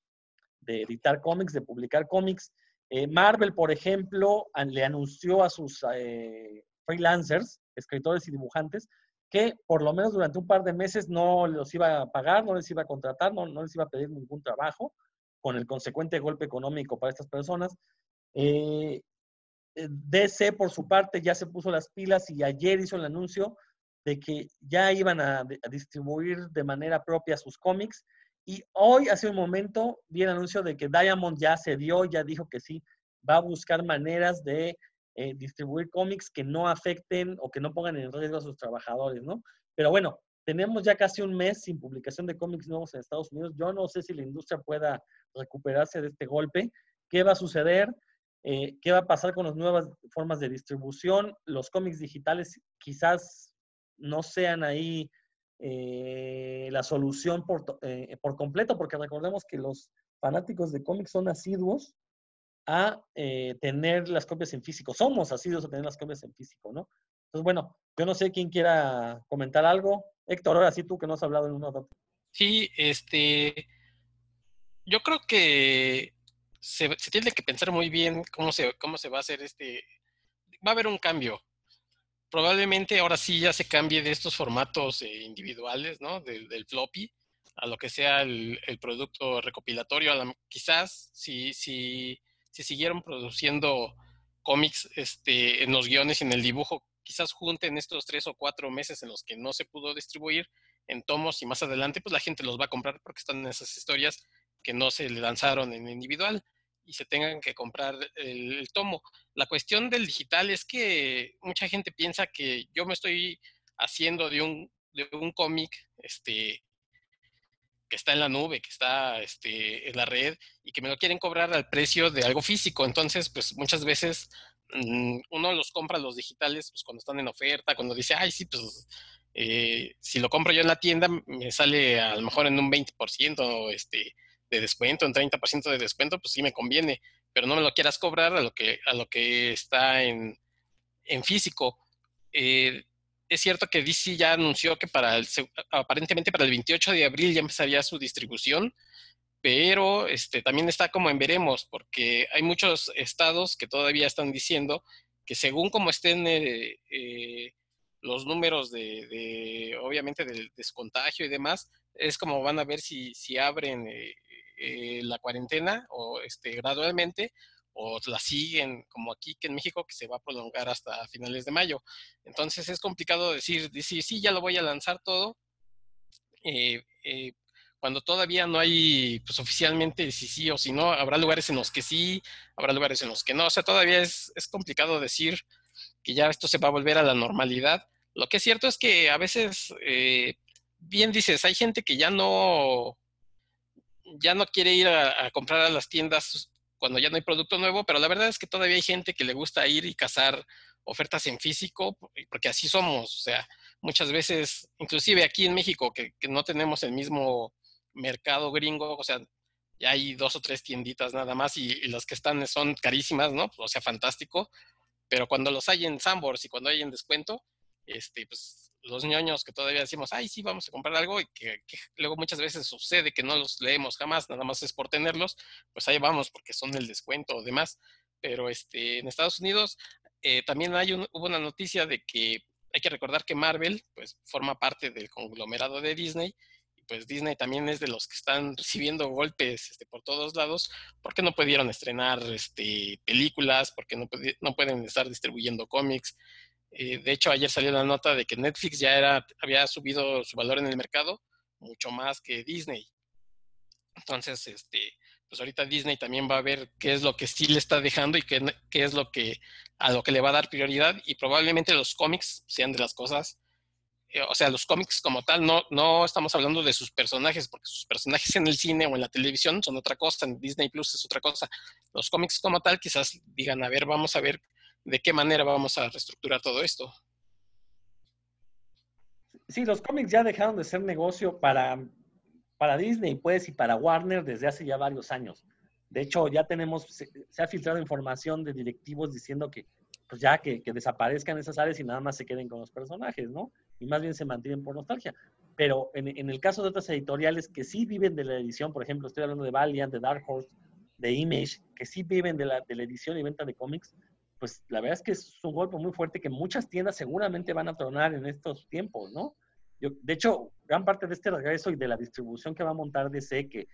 de editar cómics, de publicar cómics. Eh, Marvel, por ejemplo, le anunció a sus eh, freelancers, escritores y dibujantes, que por lo menos durante un par de meses no los iba a pagar, no les iba a contratar, no, les iba a pedir ningún trabajo, con el consecuente golpe económico para estas personas. Eh, DC, por su parte, ya se puso las pilas y ayer hizo el anuncio de que ya iban a, a distribuir de manera propia sus cómics y hoy, hace un momento, vi el anuncio de que Diamond ya se dio, ya dijo que sí, va a buscar maneras de eh, distribuir cómics que no afecten o que no pongan en riesgo a sus trabajadores, ¿no? Pero bueno, tenemos ya casi un mes sin publicación de cómics nuevos en Estados Unidos. Yo no sé si la industria pueda recuperarse de este golpe. ¿Qué va a suceder? Eh, ¿Qué va a pasar con las nuevas formas de distribución? Los cómics digitales quizás no sean ahí eh, la solución por, eh, por, completo, porque recordemos que los fanáticos de cómics son asiduos a eh, tener las copias en físico. Somos asiduos a tener las copias en físico, ¿no? Entonces, bueno, yo no sé quién quiera comentar algo. Héctor, ahora sí tú que no has hablado en una data. Sí, este, yo creo que se, se, tiene que pensar muy bien cómo se, cómo se va a hacer este, va a haber un cambio probablemente ahora sí ya se cambie de estos formatos eh, individuales, ¿no? Del, floppy a lo que sea el, producto recopilatorio. quizás si, si, si siguieron produciendo cómics este, en los guiones y en el dibujo, quizás junten estos tres o cuatro meses en los que no se pudo distribuir en tomos y más adelante pues la gente los va a comprar porque están en esas historias que no se le lanzaron en individual y se tengan que comprar el, tomo. La cuestión del digital es que mucha gente piensa que yo me estoy haciendo de un, de un cómic este, que está en la nube, que está este, en la red y que me lo quieren cobrar al precio de algo físico. Entonces, pues muchas veces mm, uno los compra los digitales pues, cuando están en oferta, cuando dice, ay, sí, pues eh, si lo compro yo en la tienda me sale a lo mejor en un 20% este, de descuento, en 30% de descuento, pues sí me conviene, pero no me lo quieras cobrar a lo que, a lo que está en, físico. Eh, es cierto que DC ya anunció que para el, aparentemente para el 28 de abril ya empezaría su distribución, pero este, también está como en veremos, porque hay muchos estados que todavía están diciendo que según como estén eh, eh, los números de, obviamente, del descontagio y demás, es como van a ver si, si abren eh, la cuarentena o este, gradualmente o la siguen como aquí que en México que se va a prolongar hasta finales de mayo. Entonces es complicado decir, decir sí, ya lo voy a lanzar todo. Eh, eh, cuando todavía no hay, pues oficialmente si sí o si no, habrá lugares en los que sí, habrá lugares en los que no. O sea, todavía es, es complicado decir que ya esto se va a volver a la normalidad. Lo que es cierto es que a veces, bien dices, hay gente que ya no, ya no quiere ir a, comprar a las tiendas cuando ya no hay producto nuevo, pero la verdad es que todavía hay gente que le gusta ir y cazar ofertas en físico, porque así somos, o sea, muchas veces, inclusive aquí en México, que, no tenemos el mismo mercado gringo, o sea, y hay dos o tres tienditas nada más y, las que están son carísimas, ¿no? O sea, fantástico. Pero cuando los hay en Sambors y cuando hay en descuento, este, pues los ñoños que todavía decimos, ay, sí, vamos a comprar algo y que, luego muchas veces sucede que no los leemos jamás, nada más es por tenerlos, pues ahí vamos porque son el descuento o demás. Pero este, en Estados Unidos eh, también hay hubo una noticia de que hay que recordar que Marvel pues forma parte del conglomerado de Disney pues Disney también es de los que están recibiendo golpes este, por todos lados, porque no pudieron estrenar este, películas, porque no, no pueden estar distribuyendo cómics. Eh, de hecho, ayer salió la nota de que Netflix ya era, había subido su valor en el mercado mucho más que Disney. Entonces, este, pues ahorita Disney también va a ver qué es lo que sí le está dejando y qué, qué es lo que a lo que le va a dar prioridad y probablemente los cómics sean de las cosas eh, o sea, los cómics como tal, no, no estamos hablando de sus personajes, porque sus personajes en el cine o en la televisión son otra cosa, en Disney Plus es otra cosa. Los cómics como tal quizás digan, a ver, vamos a ver de qué manera vamos a reestructurar todo esto. Sí, los cómics ya dejaron de ser negocio para, para Disney, pues, y para Warner desde hace ya varios años. De hecho, ya tenemos, se, ha filtrado información de directivos diciendo que, pues ya que, que, desaparezcan esas áreas y nada más se queden con los personajes, ¿no? y más bien se mantienen por nostalgia. Pero en, en, el caso de otras editoriales que sí viven de la edición, por ejemplo, estoy hablando de Valiant, de Dark Horse, de Image, que sí viven de la, de la edición y venta de cómics, pues la verdad es que es un golpe muy fuerte que muchas tiendas seguramente van a tronar en estos tiempos, ¿no? Yo, de hecho, gran parte de este regreso y de la distribución que va a montar DC, que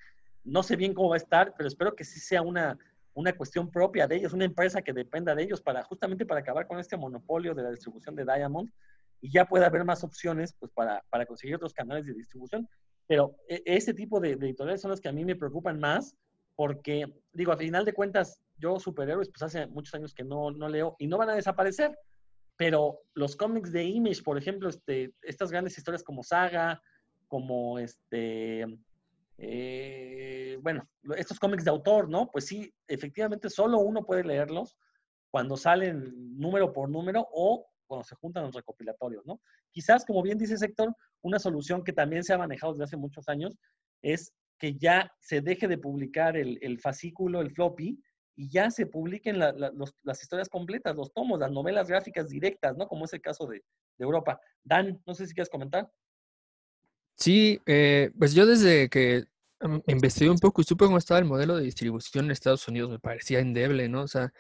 no sé bien cómo va a estar, pero espero que sí sea una, una cuestión propia de ellos, una empresa que dependa de ellos para justamente para acabar con este monopolio de la distribución de Diamond y ya puede haber más opciones pues, para, para conseguir otros canales de distribución. Pero e, ese tipo de, editoriales son las que a mí me preocupan más porque, digo, a final de cuentas, yo superhéroes, pues hace muchos años que no, no leo y no van a desaparecer. Pero los cómics de Image, por ejemplo, este, estas grandes historias como Saga, como este, eh, bueno, estos cómics de autor, ¿no? Pues sí, efectivamente solo uno puede leerlos cuando salen número por número o cuando se juntan los recopilatorios, ¿no? Quizás, como bien dice Héctor, una solución que también se ha manejado desde hace muchos años es que ya se deje de publicar el, fascículo, el floppy, y ya se publiquen las historias completas, los tomos, las novelas gráficas directas, ¿no? Como es el caso de, Europa. Dan, no sé si quieres comentar. Sí, eh, pues yo desde que mm, investigué un poco y supe cómo estaba el modelo de distribución en Estados Unidos, me parecía endeble, ¿no? O sea,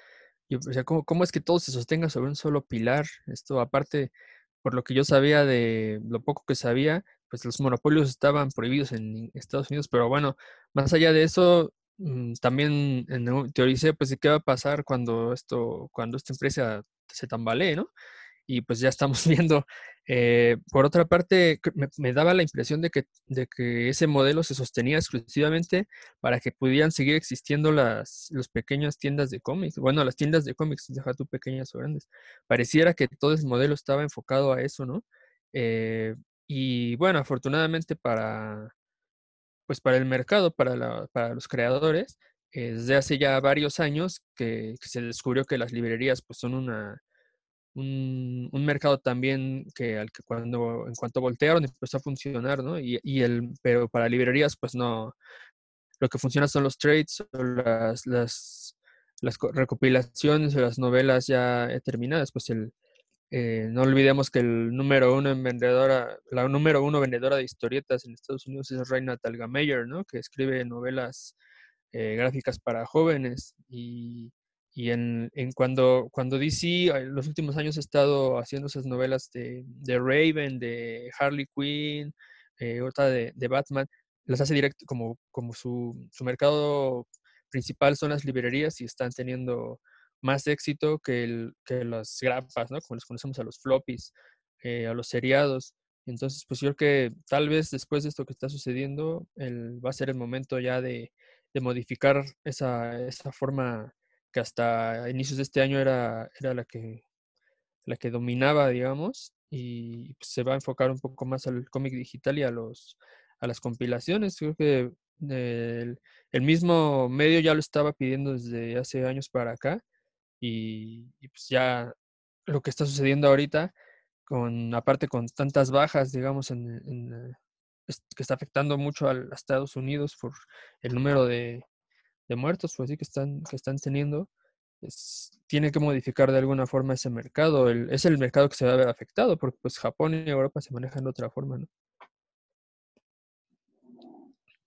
yo, ¿cómo, ¿cómo, es que todo se sostenga sobre un solo pilar? Esto, aparte, por lo que yo sabía de lo poco que sabía, pues los monopolios estaban prohibidos en Estados Unidos, pero bueno, más allá de eso, también en, teoricé, pues, qué va a pasar cuando esto, cuando esta empresa se tambalee, ¿no? y pues ya estamos viendo. Eh, por otra parte, me, daba la impresión de que, de que ese modelo se sostenía exclusivamente para que pudieran seguir existiendo las, las pequeñas tiendas de cómics. Bueno, las tiendas de cómics, deja tú pequeñas o grandes. Pareciera que todo ese modelo estaba enfocado a eso, ¿no? Eh, y bueno, afortunadamente para, pues para el mercado, para, para los creadores, desde hace ya varios años que, se descubrió que las librerías pues son una, un, mercado también que al que cuando en cuanto voltearon empezó a funcionar, ¿no? Y, y, el, pero para librerías, pues no, lo que funciona son los trades las, las, las recopilaciones o las novelas ya terminadas, pues el, eh, no olvidemos que el número uno en vendedora, la número uno vendedora de historietas en Estados Unidos es Reina Talgameyer, ¿no? Que escribe novelas eh, gráficas para jóvenes y y en, cuando, cuando DC en los últimos años ha estado haciendo esas novelas de, de Raven, de Harley Quinn, eh, otra de, de, Batman, las hace directo como, como su, su, mercado principal son las librerías y están teniendo más éxito que, el, que las grapas, ¿no? Como les conocemos a los floppies, eh, a los seriados. Entonces, pues yo creo que tal vez después de esto que está sucediendo, el, va a ser el momento ya de, de modificar esa, esa forma que hasta inicios de este año era, era la, que, la que dominaba, digamos, y pues, se va a enfocar un poco más al cómic digital y a, los, a las compilaciones. Creo que el, el, mismo medio ya lo estaba pidiendo desde hace años para acá y, pues ya lo que está sucediendo ahorita, con aparte con tantas bajas, digamos, en, que está afectando mucho a, Estados Unidos por el número de, muertos, pues sí, que están, que están teniendo, tiene que modificar de alguna forma ese mercado. es el mercado que se va a ver afectado, porque pues Japón y Europa se manejan de otra forma, ¿no?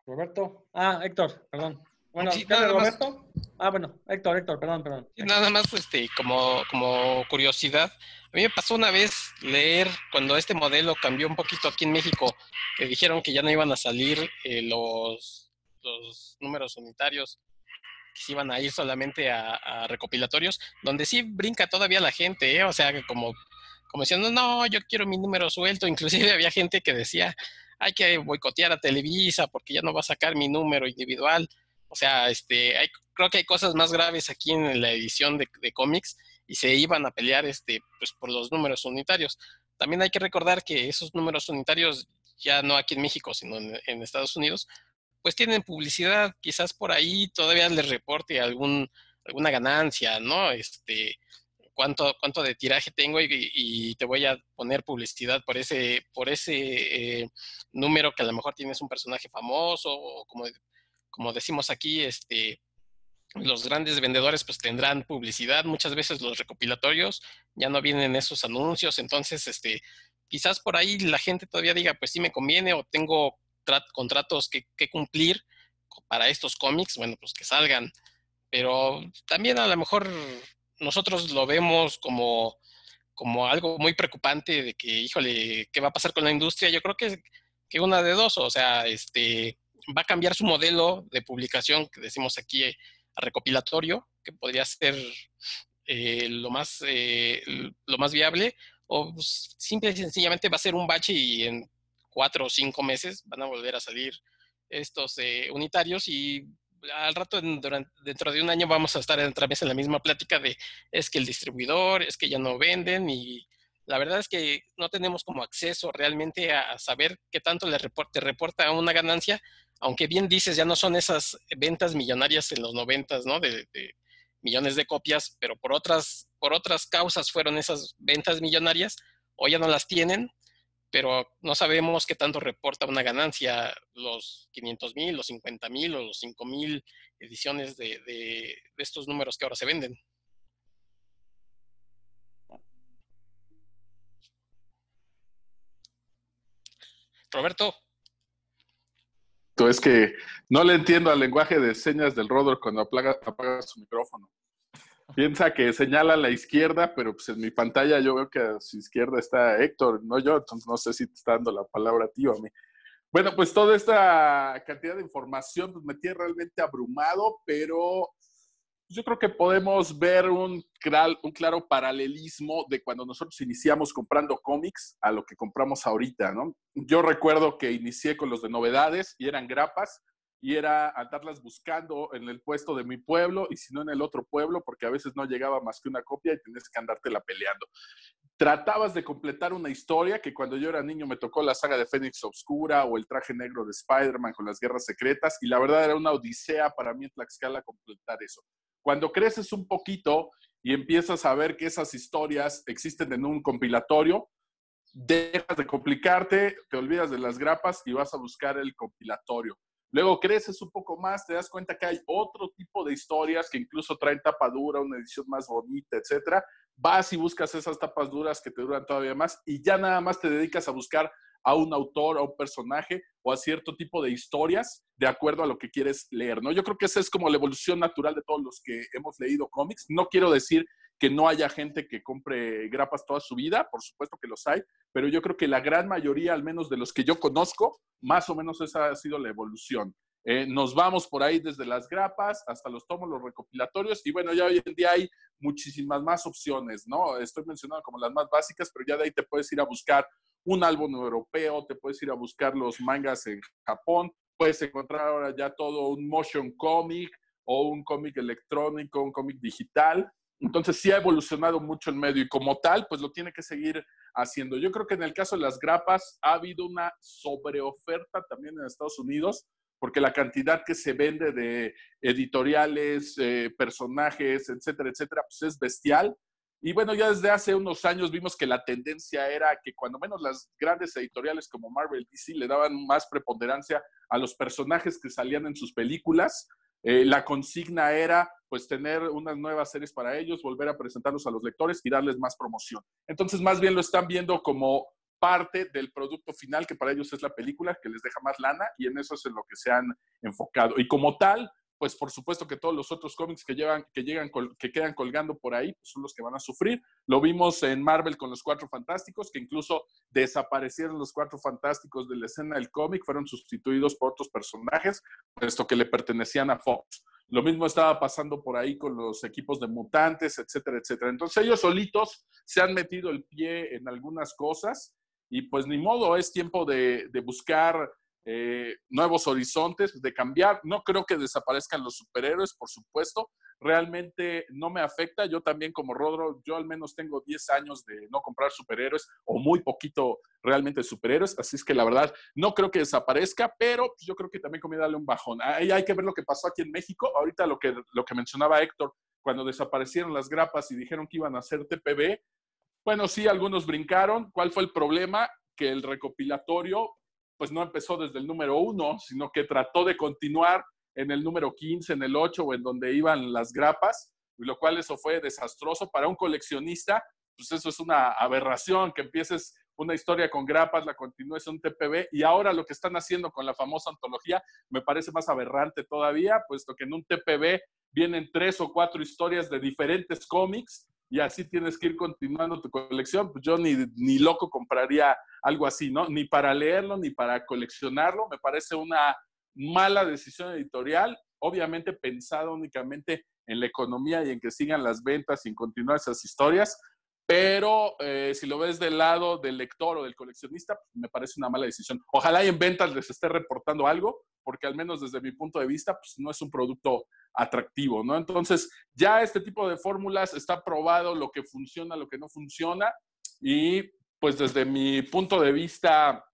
Roberto. Ah, Héctor, perdón. Bueno, sí, Roberto? Ah, bueno, Héctor, Héctor, perdón, perdón. Nada más, este, como, como curiosidad, a mí me pasó una vez leer cuando este modelo cambió un poquito aquí en México, que dijeron que ya no iban a salir eh, los, los números unitarios, que se iban a ir solamente a, recopilatorios, donde sí brinca todavía la gente, ¿eh? o sea, que como, como diciendo, no, yo quiero mi número suelto, inclusive había gente que decía, hay que boicotear a Televisa porque ya no va a sacar mi número individual. O sea, este, hay, creo que hay cosas más graves aquí en la edición de, cómics y se iban a pelear este, pues, por los números unitarios. También hay que recordar que esos números unitarios, ya no aquí en México, sino en, Estados Unidos, pues tienen publicidad, quizás por ahí todavía les reporte algún, alguna ganancia, ¿no? Este, cuánto, cuánto de tiraje tengo y, te voy a poner publicidad por ese, por ese eh, número que a lo mejor tienes un personaje famoso o como, como decimos aquí, este, los grandes vendedores pues tendrán publicidad, muchas veces los recopilatorios ya no vienen esos anuncios, entonces este, quizás por ahí la gente todavía diga pues sí me conviene o tengo contratos que, cumplir para estos cómics, bueno pues que salgan, pero también a lo mejor nosotros lo vemos como, como algo muy preocupante de que, híjole, ¿qué va a pasar con la industria? Yo creo que, que una de dos, o sea, este, va a cambiar su modelo de publicación, que decimos aquí, a recopilatorio, que podría ser eh, lo, más, eh, lo más viable, o pues, simple y sencillamente va a ser un bache y en cuatro o cinco meses van a volver a salir estos eh, unitarios y al rato, dentro de un año, vamos a estar otra vez en la misma plática de es que el distribuidor, es que ya no venden y la verdad es que no tenemos como acceso realmente a, saber qué tanto le reporte, reporta una ganancia, aunque bien dices, ya no son esas ventas millonarias en los noventas, ¿no? De, de, millones de copias, pero por otras, por otras causas fueron esas ventas millonarias, o ya no las tienen, pero no sabemos qué tanto reporta una ganancia los 500 mil, los 50 mil o los 5 mil ediciones de, estos números que ahora se venden. Roberto. Es que no le entiendo al lenguaje de señas del Rodor cuando apaga su micrófono. Piensa que señala a la izquierda, pero pues en mi pantalla yo veo que a su izquierda está Héctor, no yo, entonces no sé si te está dando la palabra a ti o a mí. Bueno, pues toda esta cantidad de información pues, me tiene realmente abrumado, pero yo creo que podemos ver un, un claro paralelismo de cuando nosotros iniciamos comprando cómics a lo que compramos ahorita, ¿no? Yo recuerdo que inicié con los de novedades y eran grapas, y era andarlas buscando en el puesto de mi pueblo y si no en el otro pueblo, porque a veces no llegaba más que una copia y tenías que andártela peleando. Tratabas de completar una historia que cuando yo era niño me tocó la saga de Fénix Obscura o el traje negro de Spider-Man con las guerras secretas y la verdad era una odisea para mí en Tlaxcala completar eso. Cuando creces un poquito y empiezas a ver que esas historias existen en un compilatorio, dejas de complicarte, te olvidas de las grapas y vas a buscar el compilatorio Luego creces un poco más, te das cuenta que hay otro tipo de historias que incluso traen tapa dura, una edición más bonita, etcétera. Vas y buscas esas tapas duras que te duran todavía más y ya nada más te dedicas a buscar a un autor, a un personaje o a cierto tipo de historias de acuerdo a lo que quieres leer, ¿no? Yo creo que esa es como la evolución natural de todos los que hemos leído cómics. No quiero decir que no haya gente que compre grapas toda su vida, por supuesto que los hay, pero yo creo que la gran mayoría, al menos de los que yo conozco, más o menos esa ha sido la evolución. Eh, nos vamos por ahí desde las grapas hasta los tomos, los recopilatorios, y bueno, ya hoy en día hay muchísimas más opciones, ¿no? Estoy mencionando como las más básicas, pero ya de ahí te puedes ir a buscar un álbum europeo, te puedes ir a buscar los mangas en Japón, puedes encontrar ahora ya todo un motion comic o un cómic electrónico, un cómic digital. Entonces sí ha evolucionado mucho el medio y como tal, pues lo tiene que seguir haciendo. Yo creo que en el caso de las grapas ha habido una sobreoferta también en Estados Unidos, porque la cantidad que se vende de editoriales, eh, personajes, etcétera, etcétera, pues es bestial. Y bueno, ya desde hace unos años vimos que la tendencia era que cuando menos las grandes editoriales como Marvel y DC le daban más preponderancia a los personajes que salían en sus películas. Eh, la consigna era pues tener unas nuevas series para ellos, volver a presentarlos a los lectores y darles más promoción. Entonces, más bien lo están viendo como parte del producto final, que para ellos es la película, que les deja más lana, y en eso es en lo que se han enfocado. Y como tal, pues por supuesto que todos los otros cómics que, llevan, que, llegan, que quedan colgando por ahí pues son los que van a sufrir. Lo vimos en Marvel con los Cuatro Fantásticos, que incluso desaparecieron los Cuatro Fantásticos de la escena del cómic, fueron sustituidos por otros personajes, puesto que le pertenecían a Fox. Lo mismo estaba pasando por ahí con los equipos de mutantes, etcétera, etcétera. Entonces ellos solitos se han metido el pie en algunas cosas y pues ni modo, es tiempo de, de buscar eh, nuevos horizontes, de cambiar. No creo que desaparezcan los superhéroes, por supuesto. Realmente no me afecta. Yo también como Rodro, yo al menos tengo 10 años de no comprar superhéroes o muy poquito realmente superhéroes. Así es que la verdad no creo que desaparezca, pero pues, yo creo que también conviene darle un bajón. Ahí hay que ver lo que pasó aquí en México. Ahorita lo que, lo que mencionaba Héctor, cuando desaparecieron las grapas y dijeron que iban a hacer TPB, bueno, sí, algunos brincaron. ¿Cuál fue el problema? Que el recopilatorio pues no empezó desde el número uno, sino que trató de continuar en el número 15, en el 8 o en donde iban las grapas, y lo cual eso fue desastroso para un coleccionista. Pues eso es una aberración, que empieces una historia con grapas, la continúes en un TPB, y ahora lo que están haciendo con la famosa antología me parece más aberrante todavía, puesto que en un TPB vienen tres o cuatro historias de diferentes cómics y así tienes que ir continuando tu colección. Pues yo ni, ni loco compraría algo así, ¿no? Ni para leerlo, ni para coleccionarlo. Me parece una mala decisión editorial, obviamente pensada únicamente en la economía y en que sigan las ventas y en continuar esas historias, pero eh, si lo ves del lado del lector o del coleccionista, pues, me parece una mala decisión. Ojalá y en ventas les esté reportando algo, porque al menos desde mi punto de vista, pues no es un producto atractivo, ¿no? Entonces, ya este tipo de fórmulas está probado lo que funciona, lo que no funciona, y pues desde mi punto de vista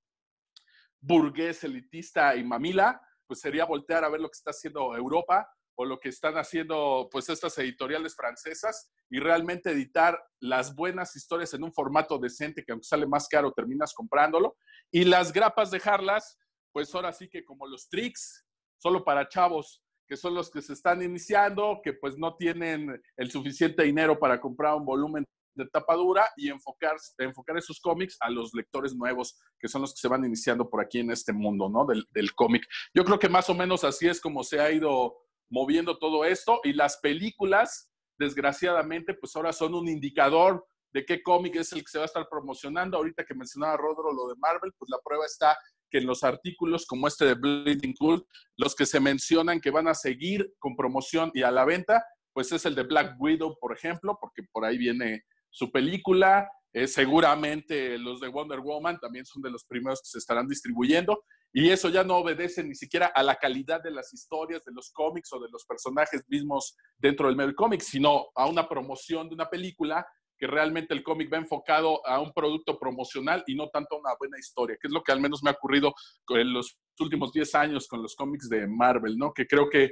burgués, elitista y mamila, pues sería voltear a ver lo que está haciendo Europa o lo que están haciendo pues estas editoriales francesas y realmente editar las buenas historias en un formato decente que aunque sale más caro terminas comprándolo y las grapas dejarlas pues ahora sí que como los tricks solo para chavos que son los que se están iniciando, que pues no tienen el suficiente dinero para comprar un volumen de tapadura y enfocar, enfocar esos cómics a los lectores nuevos, que son los que se van iniciando por aquí en este mundo, ¿no? Del, del cómic. Yo creo que más o menos así es como se ha ido moviendo todo esto y las películas, desgraciadamente, pues ahora son un indicador de qué cómic es el que se va a estar promocionando. Ahorita que mencionaba Rodro lo de Marvel, pues la prueba está que en los artículos como este de Bleeding Cool, los que se mencionan que van a seguir con promoción y a la venta, pues es el de Black Widow, por ejemplo, porque por ahí viene su película. Eh, seguramente los de Wonder Woman también son de los primeros que se estarán distribuyendo. Y eso ya no obedece ni siquiera a la calidad de las historias, de los cómics o de los personajes mismos dentro del medio cómic, sino a una promoción de una película que realmente el cómic va enfocado a un producto promocional y no tanto a una buena historia, que es lo que al menos me ha ocurrido en los últimos 10 años con los cómics de Marvel, ¿no? Que creo que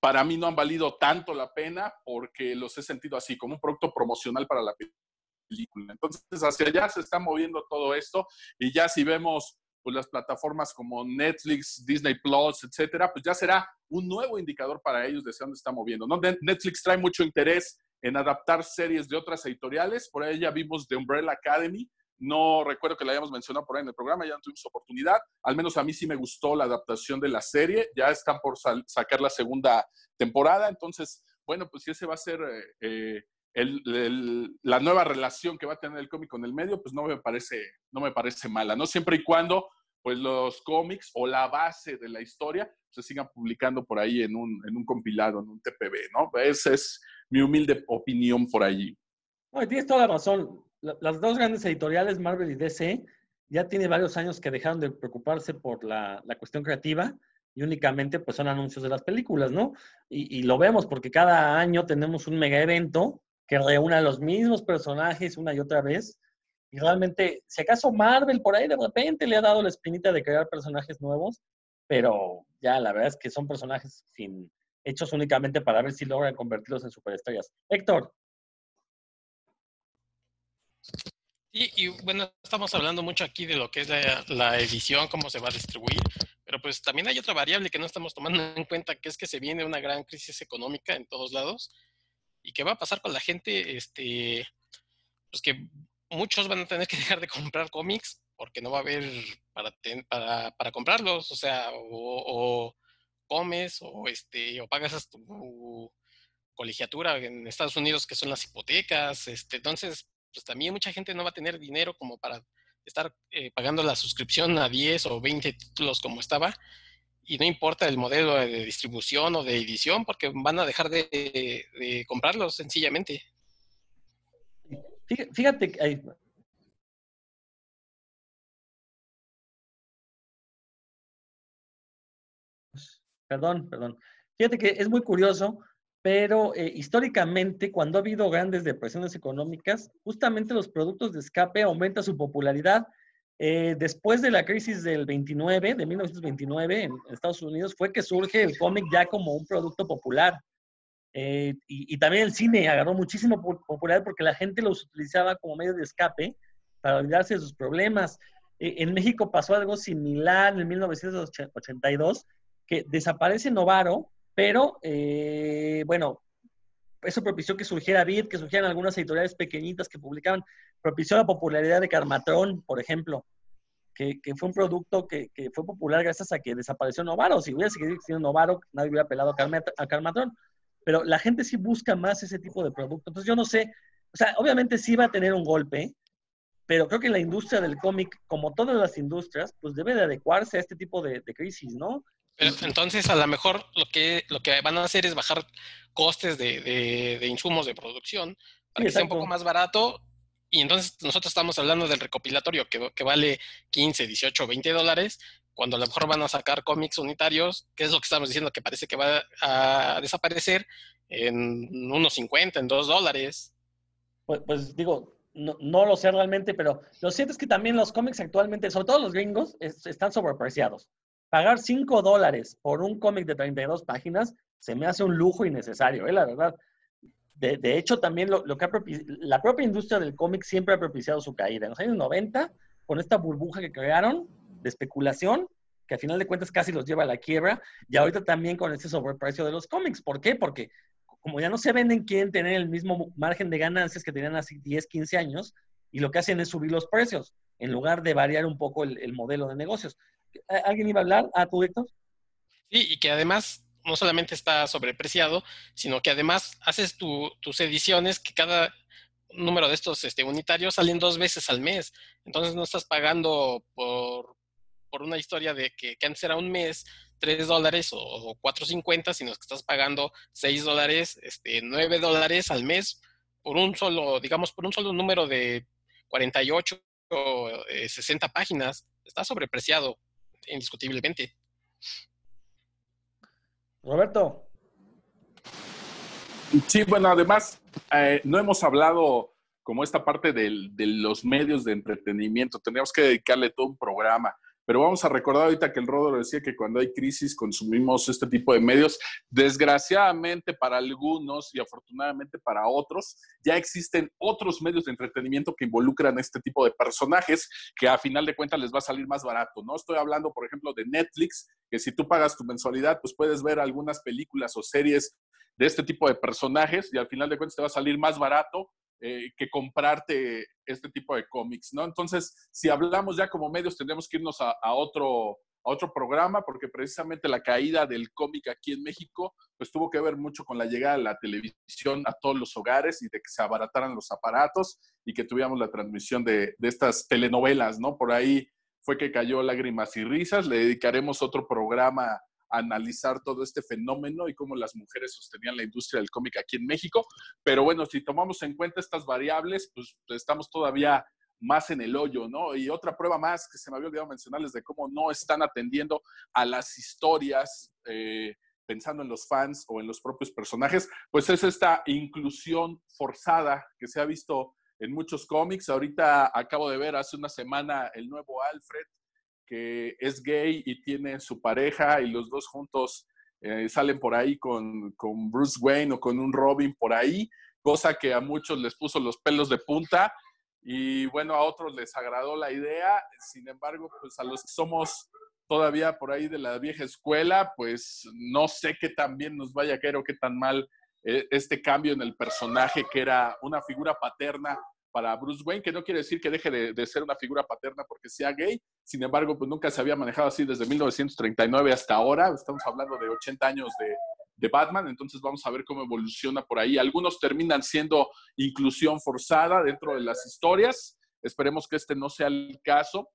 para mí no han valido tanto la pena porque los he sentido así, como un producto promocional para la película. Entonces, hacia allá se está moviendo todo esto y ya si vemos pues, las plataformas como Netflix, Disney Plus, etcétera, pues ya será un nuevo indicador para ellos de hacia dónde está moviendo. ¿no? Netflix trae mucho interés en adaptar series de otras editoriales. Por ahí ya vimos The Umbrella Academy. No recuerdo que la hayamos mencionado por ahí en el programa, ya no tuvimos oportunidad. Al menos a mí sí me gustó la adaptación de la serie. Ya están por sacar la segunda temporada. Entonces, bueno, pues si ese va a ser eh, la nueva relación que va a tener el cómic con el medio, pues no me parece, no me parece mala, ¿no? Siempre y cuando pues los cómics o la base de la historia se sigan publicando por ahí en un, en un compilado, en un TPB, ¿no? Esa es mi humilde opinión por allí. No, tienes toda la razón. Las dos grandes editoriales, Marvel y DC, ya tiene varios años que dejaron de preocuparse por la, la cuestión creativa y únicamente pues son anuncios de las películas, ¿no? Y, lo vemos porque cada año tenemos un mega evento que reúne a los mismos personajes una y otra vez y realmente, si acaso Marvel por ahí de repente le ha dado la espinita de crear personajes nuevos, pero ya la verdad es que son personajes sin, hechos únicamente para ver si logran convertirlos en superestrellas. Héctor. Sí, y bueno, estamos hablando mucho aquí de lo que es la, edición, cómo se va a distribuir, pero pues también hay otra variable que no estamos tomando en cuenta, que es que se viene una gran crisis económica en todos lados. ¿Y qué va a pasar con la gente? Este, pues que muchos van a tener que dejar de comprar cómics porque no va a haber para, para, para comprarlos, o sea, o, comes o, este, o pagas tu colegiatura en Estados Unidos, que son las hipotecas. Este, entonces, pues también mucha gente no va a tener dinero como para estar eh, pagando la suscripción a 10 o 20 títulos como estaba. Y no importa el modelo de distribución o de edición, porque van a dejar de, de comprarlos sencillamente. Fíjate, que Perdón, perdón. Fíjate que es muy curioso pero eh, históricamente, cuando ha habido grandes depresiones económicas, justamente los productos de escape aumentan su popularidad. Eh, después de la crisis del 29, de 1929 en Estados Unidos, fue que surge el cómic ya como un producto popular. Eh, y, y, también el cine agarró muchísimo popularidad porque la gente los utilizaba como medio de escape para olvidarse de sus problemas. en México pasó algo similar en 1982, que desaparece Novaro pero, eh, bueno, eso propició que surgiera Vid, que surgieran algunas editoriales pequeñitas que publicaban, propició la popularidad de Carmatrón, por ejemplo, que, fue un producto que, fue popular gracias a que desapareció Novaro. Si hubiera seguido Novaro, nadie hubiera pelado a, Carmatrón. Pero la gente sí busca más ese tipo de producto. Entonces yo no sé, o sea, obviamente sí va a tener un golpe, pero creo que la industria del cómic, como todas las industrias, pues debe de adecuarse a este tipo de, de crisis, ¿no? Pero entonces, a lo mejor lo que, lo que van a hacer es bajar costes de, de, insumos de producción para que sea un poco más barato. Y entonces nosotros estamos hablando del recopilatorio que, que vale 15, 18, 20 dólares, cuando a lo mejor van a sacar cómics unitarios, que es lo que estamos diciendo que parece que va a desaparecer en unos 50, en 2 dólares. Pues, pues digo, no, no, lo sé realmente, pero lo cierto es que también los cómics actualmente, sobre todo los gringos, están sobrepreciados pagar 5 dólares por un cómic de 32 páginas se me hace un lujo innecesario, ¿eh? la verdad. De, de hecho, también lo, lo que ha la propia industria del cómic siempre ha propiciado su caída. En los años 90, con esta burbuja que crearon de especulación, que al final de cuentas casi los lleva a la quiebra, y ahorita también con este sobreprecio de los cómics. ¿Por qué? Porque como ya no se venden, quieren tener el mismo margen de ganancias que tenían hace 10, 15 años, y lo que hacen es subir los precios, en lugar de variar un poco el, el modelo de negocios. ¿Alguien iba a hablar? ¿A tu Héctor? Sí, y que además no solamente está sobrepreciado, sino que además haces tus ediciones que cada número de estos este, unitarios salen dos veces al mes. Entonces no estás pagando por, por una historia de que, que, antes era un mes, tres dólares o, cuatro cincuenta, sino que estás pagando seis dólares, este, nueve dólares al mes por un solo, digamos, por un solo número de 48 o 60 páginas. Está sobrepreciado indiscutiblemente. Roberto. Sí, bueno, además, eh, no hemos hablado como esta parte de los medios de entretenimiento. Tendríamos que dedicarle todo un programa. Pero vamos a recordar ahorita que el Rodro decía que cuando hay crisis consumimos este tipo de medios. Desgraciadamente para algunos y afortunadamente para otros, ya existen otros medios de entretenimiento que involucran este tipo de personajes que a final de cuentas les va a salir más barato, ¿no? Estoy hablando, por ejemplo, de Netflix, que si tú pagas tu mensualidad, pues puedes ver algunas películas o series de este tipo de personajes y al final de cuentas te va a salir más barato eh, que comprarte este tipo de cómics, ¿no? Entonces, si hablamos ya como medios, tendremos que irnos a, otro, a otro programa, porque precisamente la caída del cómic aquí en México, pues tuvo que ver mucho con la llegada de la televisión a todos los hogares y de que se abarataran los aparatos y que tuviéramos la transmisión de, de estas telenovelas, ¿no? Por ahí fue que cayó Lágrimas y Risas, le dedicaremos otro programa analizar todo este fenómeno y cómo las mujeres sostenían la industria del cómic aquí en México. Pero bueno, si tomamos en cuenta estas variables, pues estamos todavía más en el hoyo, ¿no? Y otra prueba más que se me había olvidado mencionarles de cómo no están atendiendo a las historias, eh, pensando en los fans o en los propios personajes, pues es esta inclusión forzada que se ha visto en muchos cómics. Ahorita acabo de ver hace una semana el nuevo Alfred, es gay y tiene su pareja y los dos juntos eh, salen por ahí con, con, Bruce Wayne o con un Robin por ahí, cosa que a muchos les puso los pelos de punta. y bueno, a otros les agradó la idea, sin embargo, pues a los que somos todavía por ahí de la vieja escuela, pues no sé qué tan bien nos vaya a caer o qué tan mal eh, este cambio en el personaje que era una figura paterna para Bruce Wayne, que no quiere decir que deje de, ser una figura paterna porque sea gay, sin embargo, pues nunca se había manejado así desde 1939 hasta ahora, estamos hablando de 80 años de, de Batman, entonces vamos a ver cómo evoluciona por ahí. Algunos terminan siendo inclusión forzada dentro de las historias, esperemos que este no sea el caso,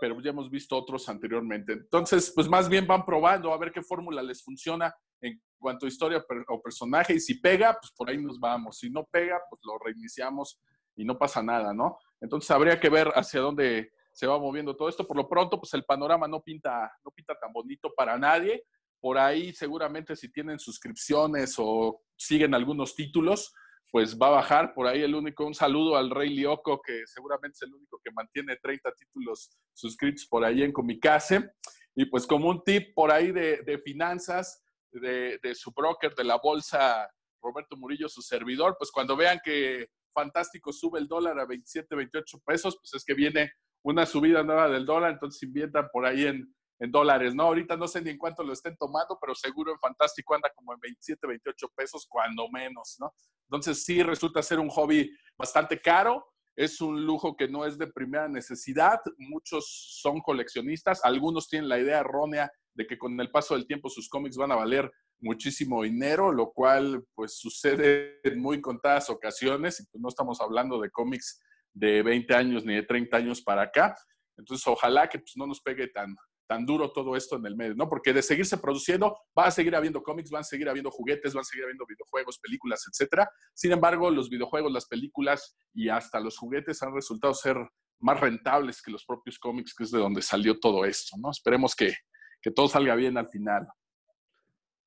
pero ya hemos visto otros anteriormente. Entonces, pues más bien van probando a ver qué fórmula les funciona en cuanto a historia o personaje, y si pega, pues por ahí nos vamos, si no pega, pues lo reiniciamos y no pasa nada, ¿no? Entonces habría que ver hacia dónde se va moviendo todo esto. Por lo pronto, pues el panorama no pinta, no pinta tan bonito para nadie. Por ahí seguramente si tienen suscripciones o siguen algunos títulos, pues va a bajar. Por ahí el único, un saludo al Rey Lioco, que seguramente es el único que mantiene 30 títulos suscritos por ahí en Comicase. Y pues como un tip por ahí de, finanzas, de, de, su broker de la bolsa, Roberto Murillo, su servidor, pues cuando vean que Fantástico sube el dólar a 27, 28 pesos, pues es que viene una subida nueva del dólar, entonces inviertan por ahí en, dólares, ¿no? Ahorita no sé ni en cuánto lo estén tomando, pero seguro en Fantástico anda como en 27, 28 pesos, cuando menos, ¿no? Entonces sí resulta ser un hobby bastante caro, es un lujo que no es de primera necesidad, muchos son coleccionistas, algunos tienen la idea errónea de que con el paso del tiempo sus cómics van a valer muchísimo dinero, lo cual pues sucede en muy contadas ocasiones, y pues no estamos hablando de cómics de 20 años ni de 30 años para acá. Entonces, ojalá que pues, no nos pegue tan, tan duro todo esto en el medio, ¿no? Porque de seguirse produciendo, va a seguir habiendo cómics, van a seguir habiendo juguetes, van a seguir habiendo videojuegos, películas, etcétera. Sin embargo, los videojuegos, las películas y hasta los juguetes han resultado ser más rentables que los propios cómics, que es de donde salió todo esto, ¿no? Esperemos que, que todo salga bien al final.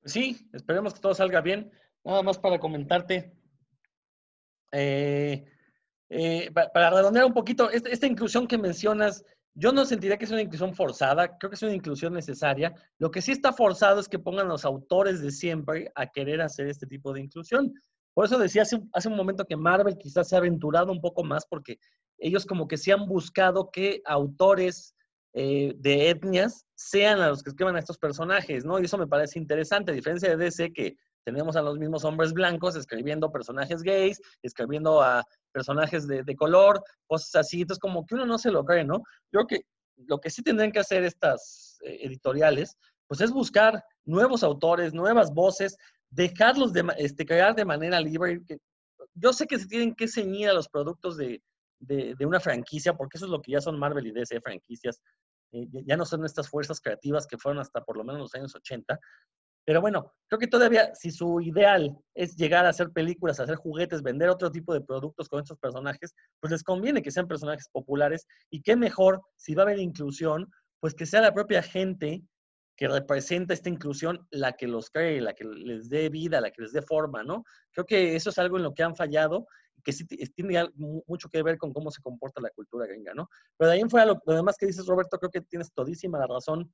Sí, esperemos que todo salga bien. Nada más para comentarte. Eh, eh, para, redondear un poquito, esta, esta inclusión que mencionas yo no sentiría que es una inclusión forzada, creo que es una inclusión necesaria. Lo que sí está forzado es que pongan los autores de siempre a querer hacer este tipo de inclusión. Por eso decía hace, un momento que Marvel quizás se ha aventurado un poco más porque ellos como que sí han buscado que autores eh, de etnias sean a los que escriban a estos personajes, ¿no? Y eso me parece interesante, a diferencia de DC que tenemos a los mismos hombres blancos escribiendo personajes gays, escribiendo a personajes de, color, cosas así. Entonces, como que uno no se lo cree, ¿no? Yo creo que lo que sí tendrían que hacer estas eh, editoriales, pues es buscar nuevos autores, nuevas voces, dejarlos de, este, crear de manera libre. yo sé que se tienen que ceñir a los productos de, una franquicia, porque eso es lo que ya son Marvel y DC franquicias. Eh, ya no son estas fuerzas creativas que fueron hasta por lo menos los años 80, pero bueno, creo que todavía si su ideal es llegar a hacer películas, a hacer juguetes, vender otro tipo de productos con estos personajes, pues les conviene que sean personajes populares y qué mejor si va a haber inclusión, pues que sea la propia gente que representa esta inclusión la que los cree, la que les dé vida, la que les dé forma, ¿no? Creo que eso es algo en lo que han fallado que sí tiene mucho que ver con cómo se comporta la cultura gringa, ¿no? Pero de ahí en fuera, lo, lo demás que dices, Roberto, creo que tienes todísima la razón.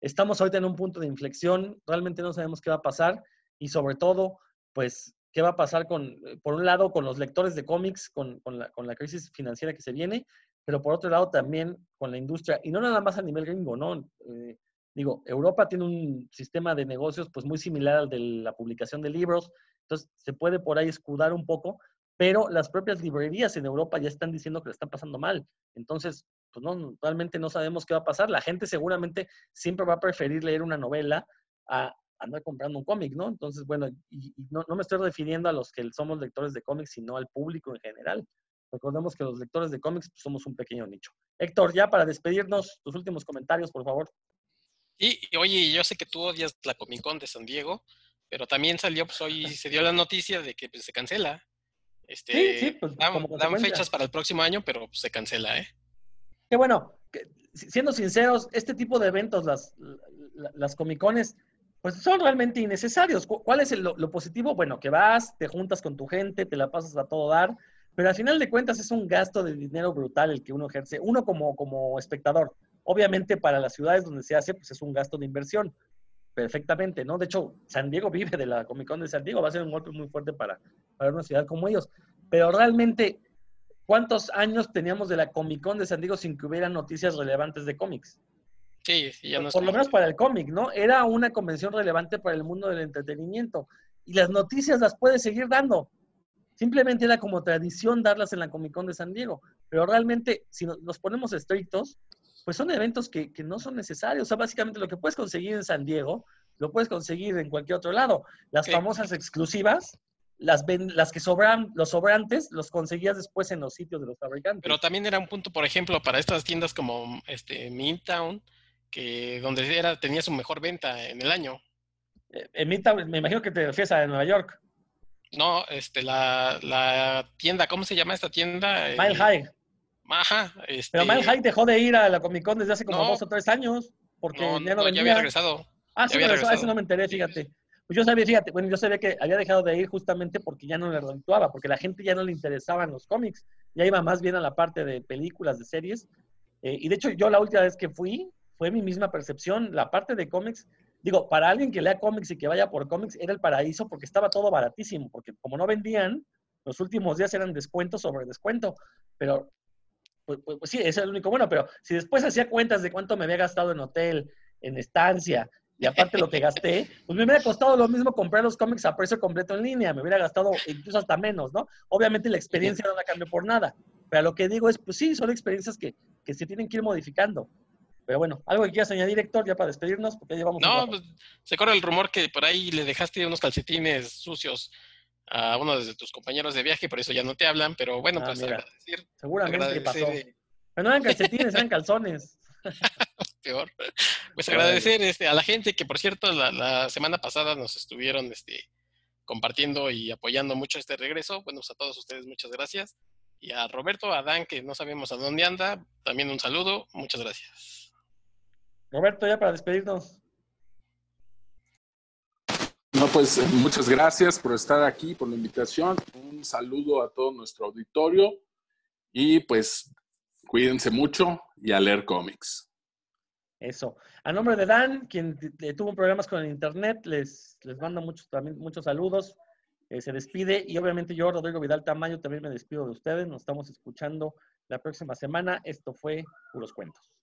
Estamos ahorita en un punto de inflexión, realmente no sabemos qué va a pasar y sobre todo, pues, qué va a pasar con, eh, por un lado, con los lectores de cómics, con, la, crisis financiera que se viene, pero por otro lado también con la industria, y no nada más a nivel gringo, ¿no? Eh, digo, Europa tiene un sistema de negocios pues muy similar al de la publicación de libros, entonces se puede por ahí escudar un poco, pero las propias librerías en Europa ya están diciendo que le están pasando mal. Entonces, pues no, realmente no sabemos qué va a pasar. La gente seguramente siempre va a preferir leer una novela a andar comprando un cómic, ¿no? Entonces, bueno, y, no, me estoy refiriendo a los que somos lectores de cómics, sino al público en general. Recordemos que los lectores de cómics pues, somos un pequeño nicho. Héctor, ya para despedirnos, tus últimos comentarios, por favor. Y, oye, yo sé que tú odias la Comic Con de San Diego, pero también salió, pues hoy se dio la noticia de que pues, se cancela. Este, sí, sí, pues, dan, fechas para el próximo año, pero pues, se cancela, ¿eh? que bueno, siendo sinceros, este tipo de eventos, las, las comicones, pues son realmente innecesarios. ¿Cuál es lo, positivo? Bueno, que vas, te juntas con tu gente, te la pasas a todo dar, pero al final de cuentas es un gasto de dinero brutal el que uno ejerce, uno como, como espectador. Obviamente para las ciudades donde se hace, pues es un gasto de inversión, perfectamente, ¿no? De hecho, San Diego vive de la Comic Con de San Diego, va a ser un golpe muy fuerte para, para una ciudad como ellos, pero realmente ¿cuántos años teníamos de la Comic Con de San Diego sin que hubiera noticias relevantes de cómics? Sí, sí, ya no Por lo menos para el cómic, ¿no? Era una convención relevante para el mundo del entretenimiento. Y las noticias las puedes seguir dando. Simplemente era como tradición darlas en la Comic Con de San Diego. Pero realmente, si nos ponemos estrictos, pues son eventos que, que no son necesarios. O sea, básicamente lo que puedes conseguir en San Diego, lo puedes conseguir en cualquier otro lado. Las famosas exclusivas, las, ven- las que sobran, los sobrantes, los conseguías después en los sitios de los fabricantes. Pero también era un punto, por ejemplo, para estas tiendas como este Midtown, que donde era, tenía su mejor venta en el año. Eh, en Midtown, me imagino que te refieres a Nueva York. No, este, la, la tienda, ¿cómo se llama esta tienda? Mile El- High. Ajá, este, Pero Mile High dejó de ir a la Comic Con desde hace como No. dos o tres años, porque no, ya no, no, ya había regresado. ah, sí, regresó, eso no me enteré, fíjate. Pues yo sabía, fíjate, bueno, yo sabía que había dejado de ir justamente porque ya no le redituaba, porque la gente ya no le interesaban los cómics, ya iba más bien a la parte de películas, de series. Eh, y de hecho, yo la última vez que fui, fue mi misma percepción, la parte de cómics, digo, para alguien que lea cómics y que vaya por cómics, era el paraíso porque estaba todo baratísimo, porque como no vendían, los últimos días eran descuento sobre descuento, pero pues, pues- pues sí, ese es el único bueno, pero si después hacía cuentas de cuánto me había gastado en hotel, en estancia, y aparte lo que gasté, pues me hubiera costado lo mismo comprar los cómics a precio completo en línea, me hubiera gastado incluso hasta menos, ¿no? Obviamente la experiencia no la cambió por nada, pero lo que digo es, pues sí, son experiencias que, que se tienen que ir modificando. Pero bueno, algo que quieras añadir, Héctor, ya para despedirnos, porque ya llevamos No, pues, se corre el rumor que por ahí le dejaste unos calcetines sucios a uno de tus compañeros de viaje, por eso ya no te hablan, pero bueno, Ah, pues agradecer, seguramente pasó. eh, Pero no eran calcetines, eran calzones. peor. Pues agradecer este, a la gente que, por cierto, la, la semana pasada nos estuvieron este, compartiendo y apoyando mucho este regreso. Bueno, pues a todos ustedes muchas gracias. Y a Roberto, a Dan, que no sabemos a dónde anda, también un saludo. Muchas gracias. Roberto, ya para despedirnos. Pues muchas gracias por estar aquí, por la invitación. Un saludo a todo nuestro auditorio y pues cuídense mucho y a leer cómics. Eso. A nombre de Dan, quien tuvo problemas con el internet, les, les mando muchos, también, muchos saludos. Eh, se despide y obviamente yo, Rodrigo Vidal Tamayo, también me despido de ustedes. Nos estamos escuchando la próxima semana. Esto fue Puros Cuentos.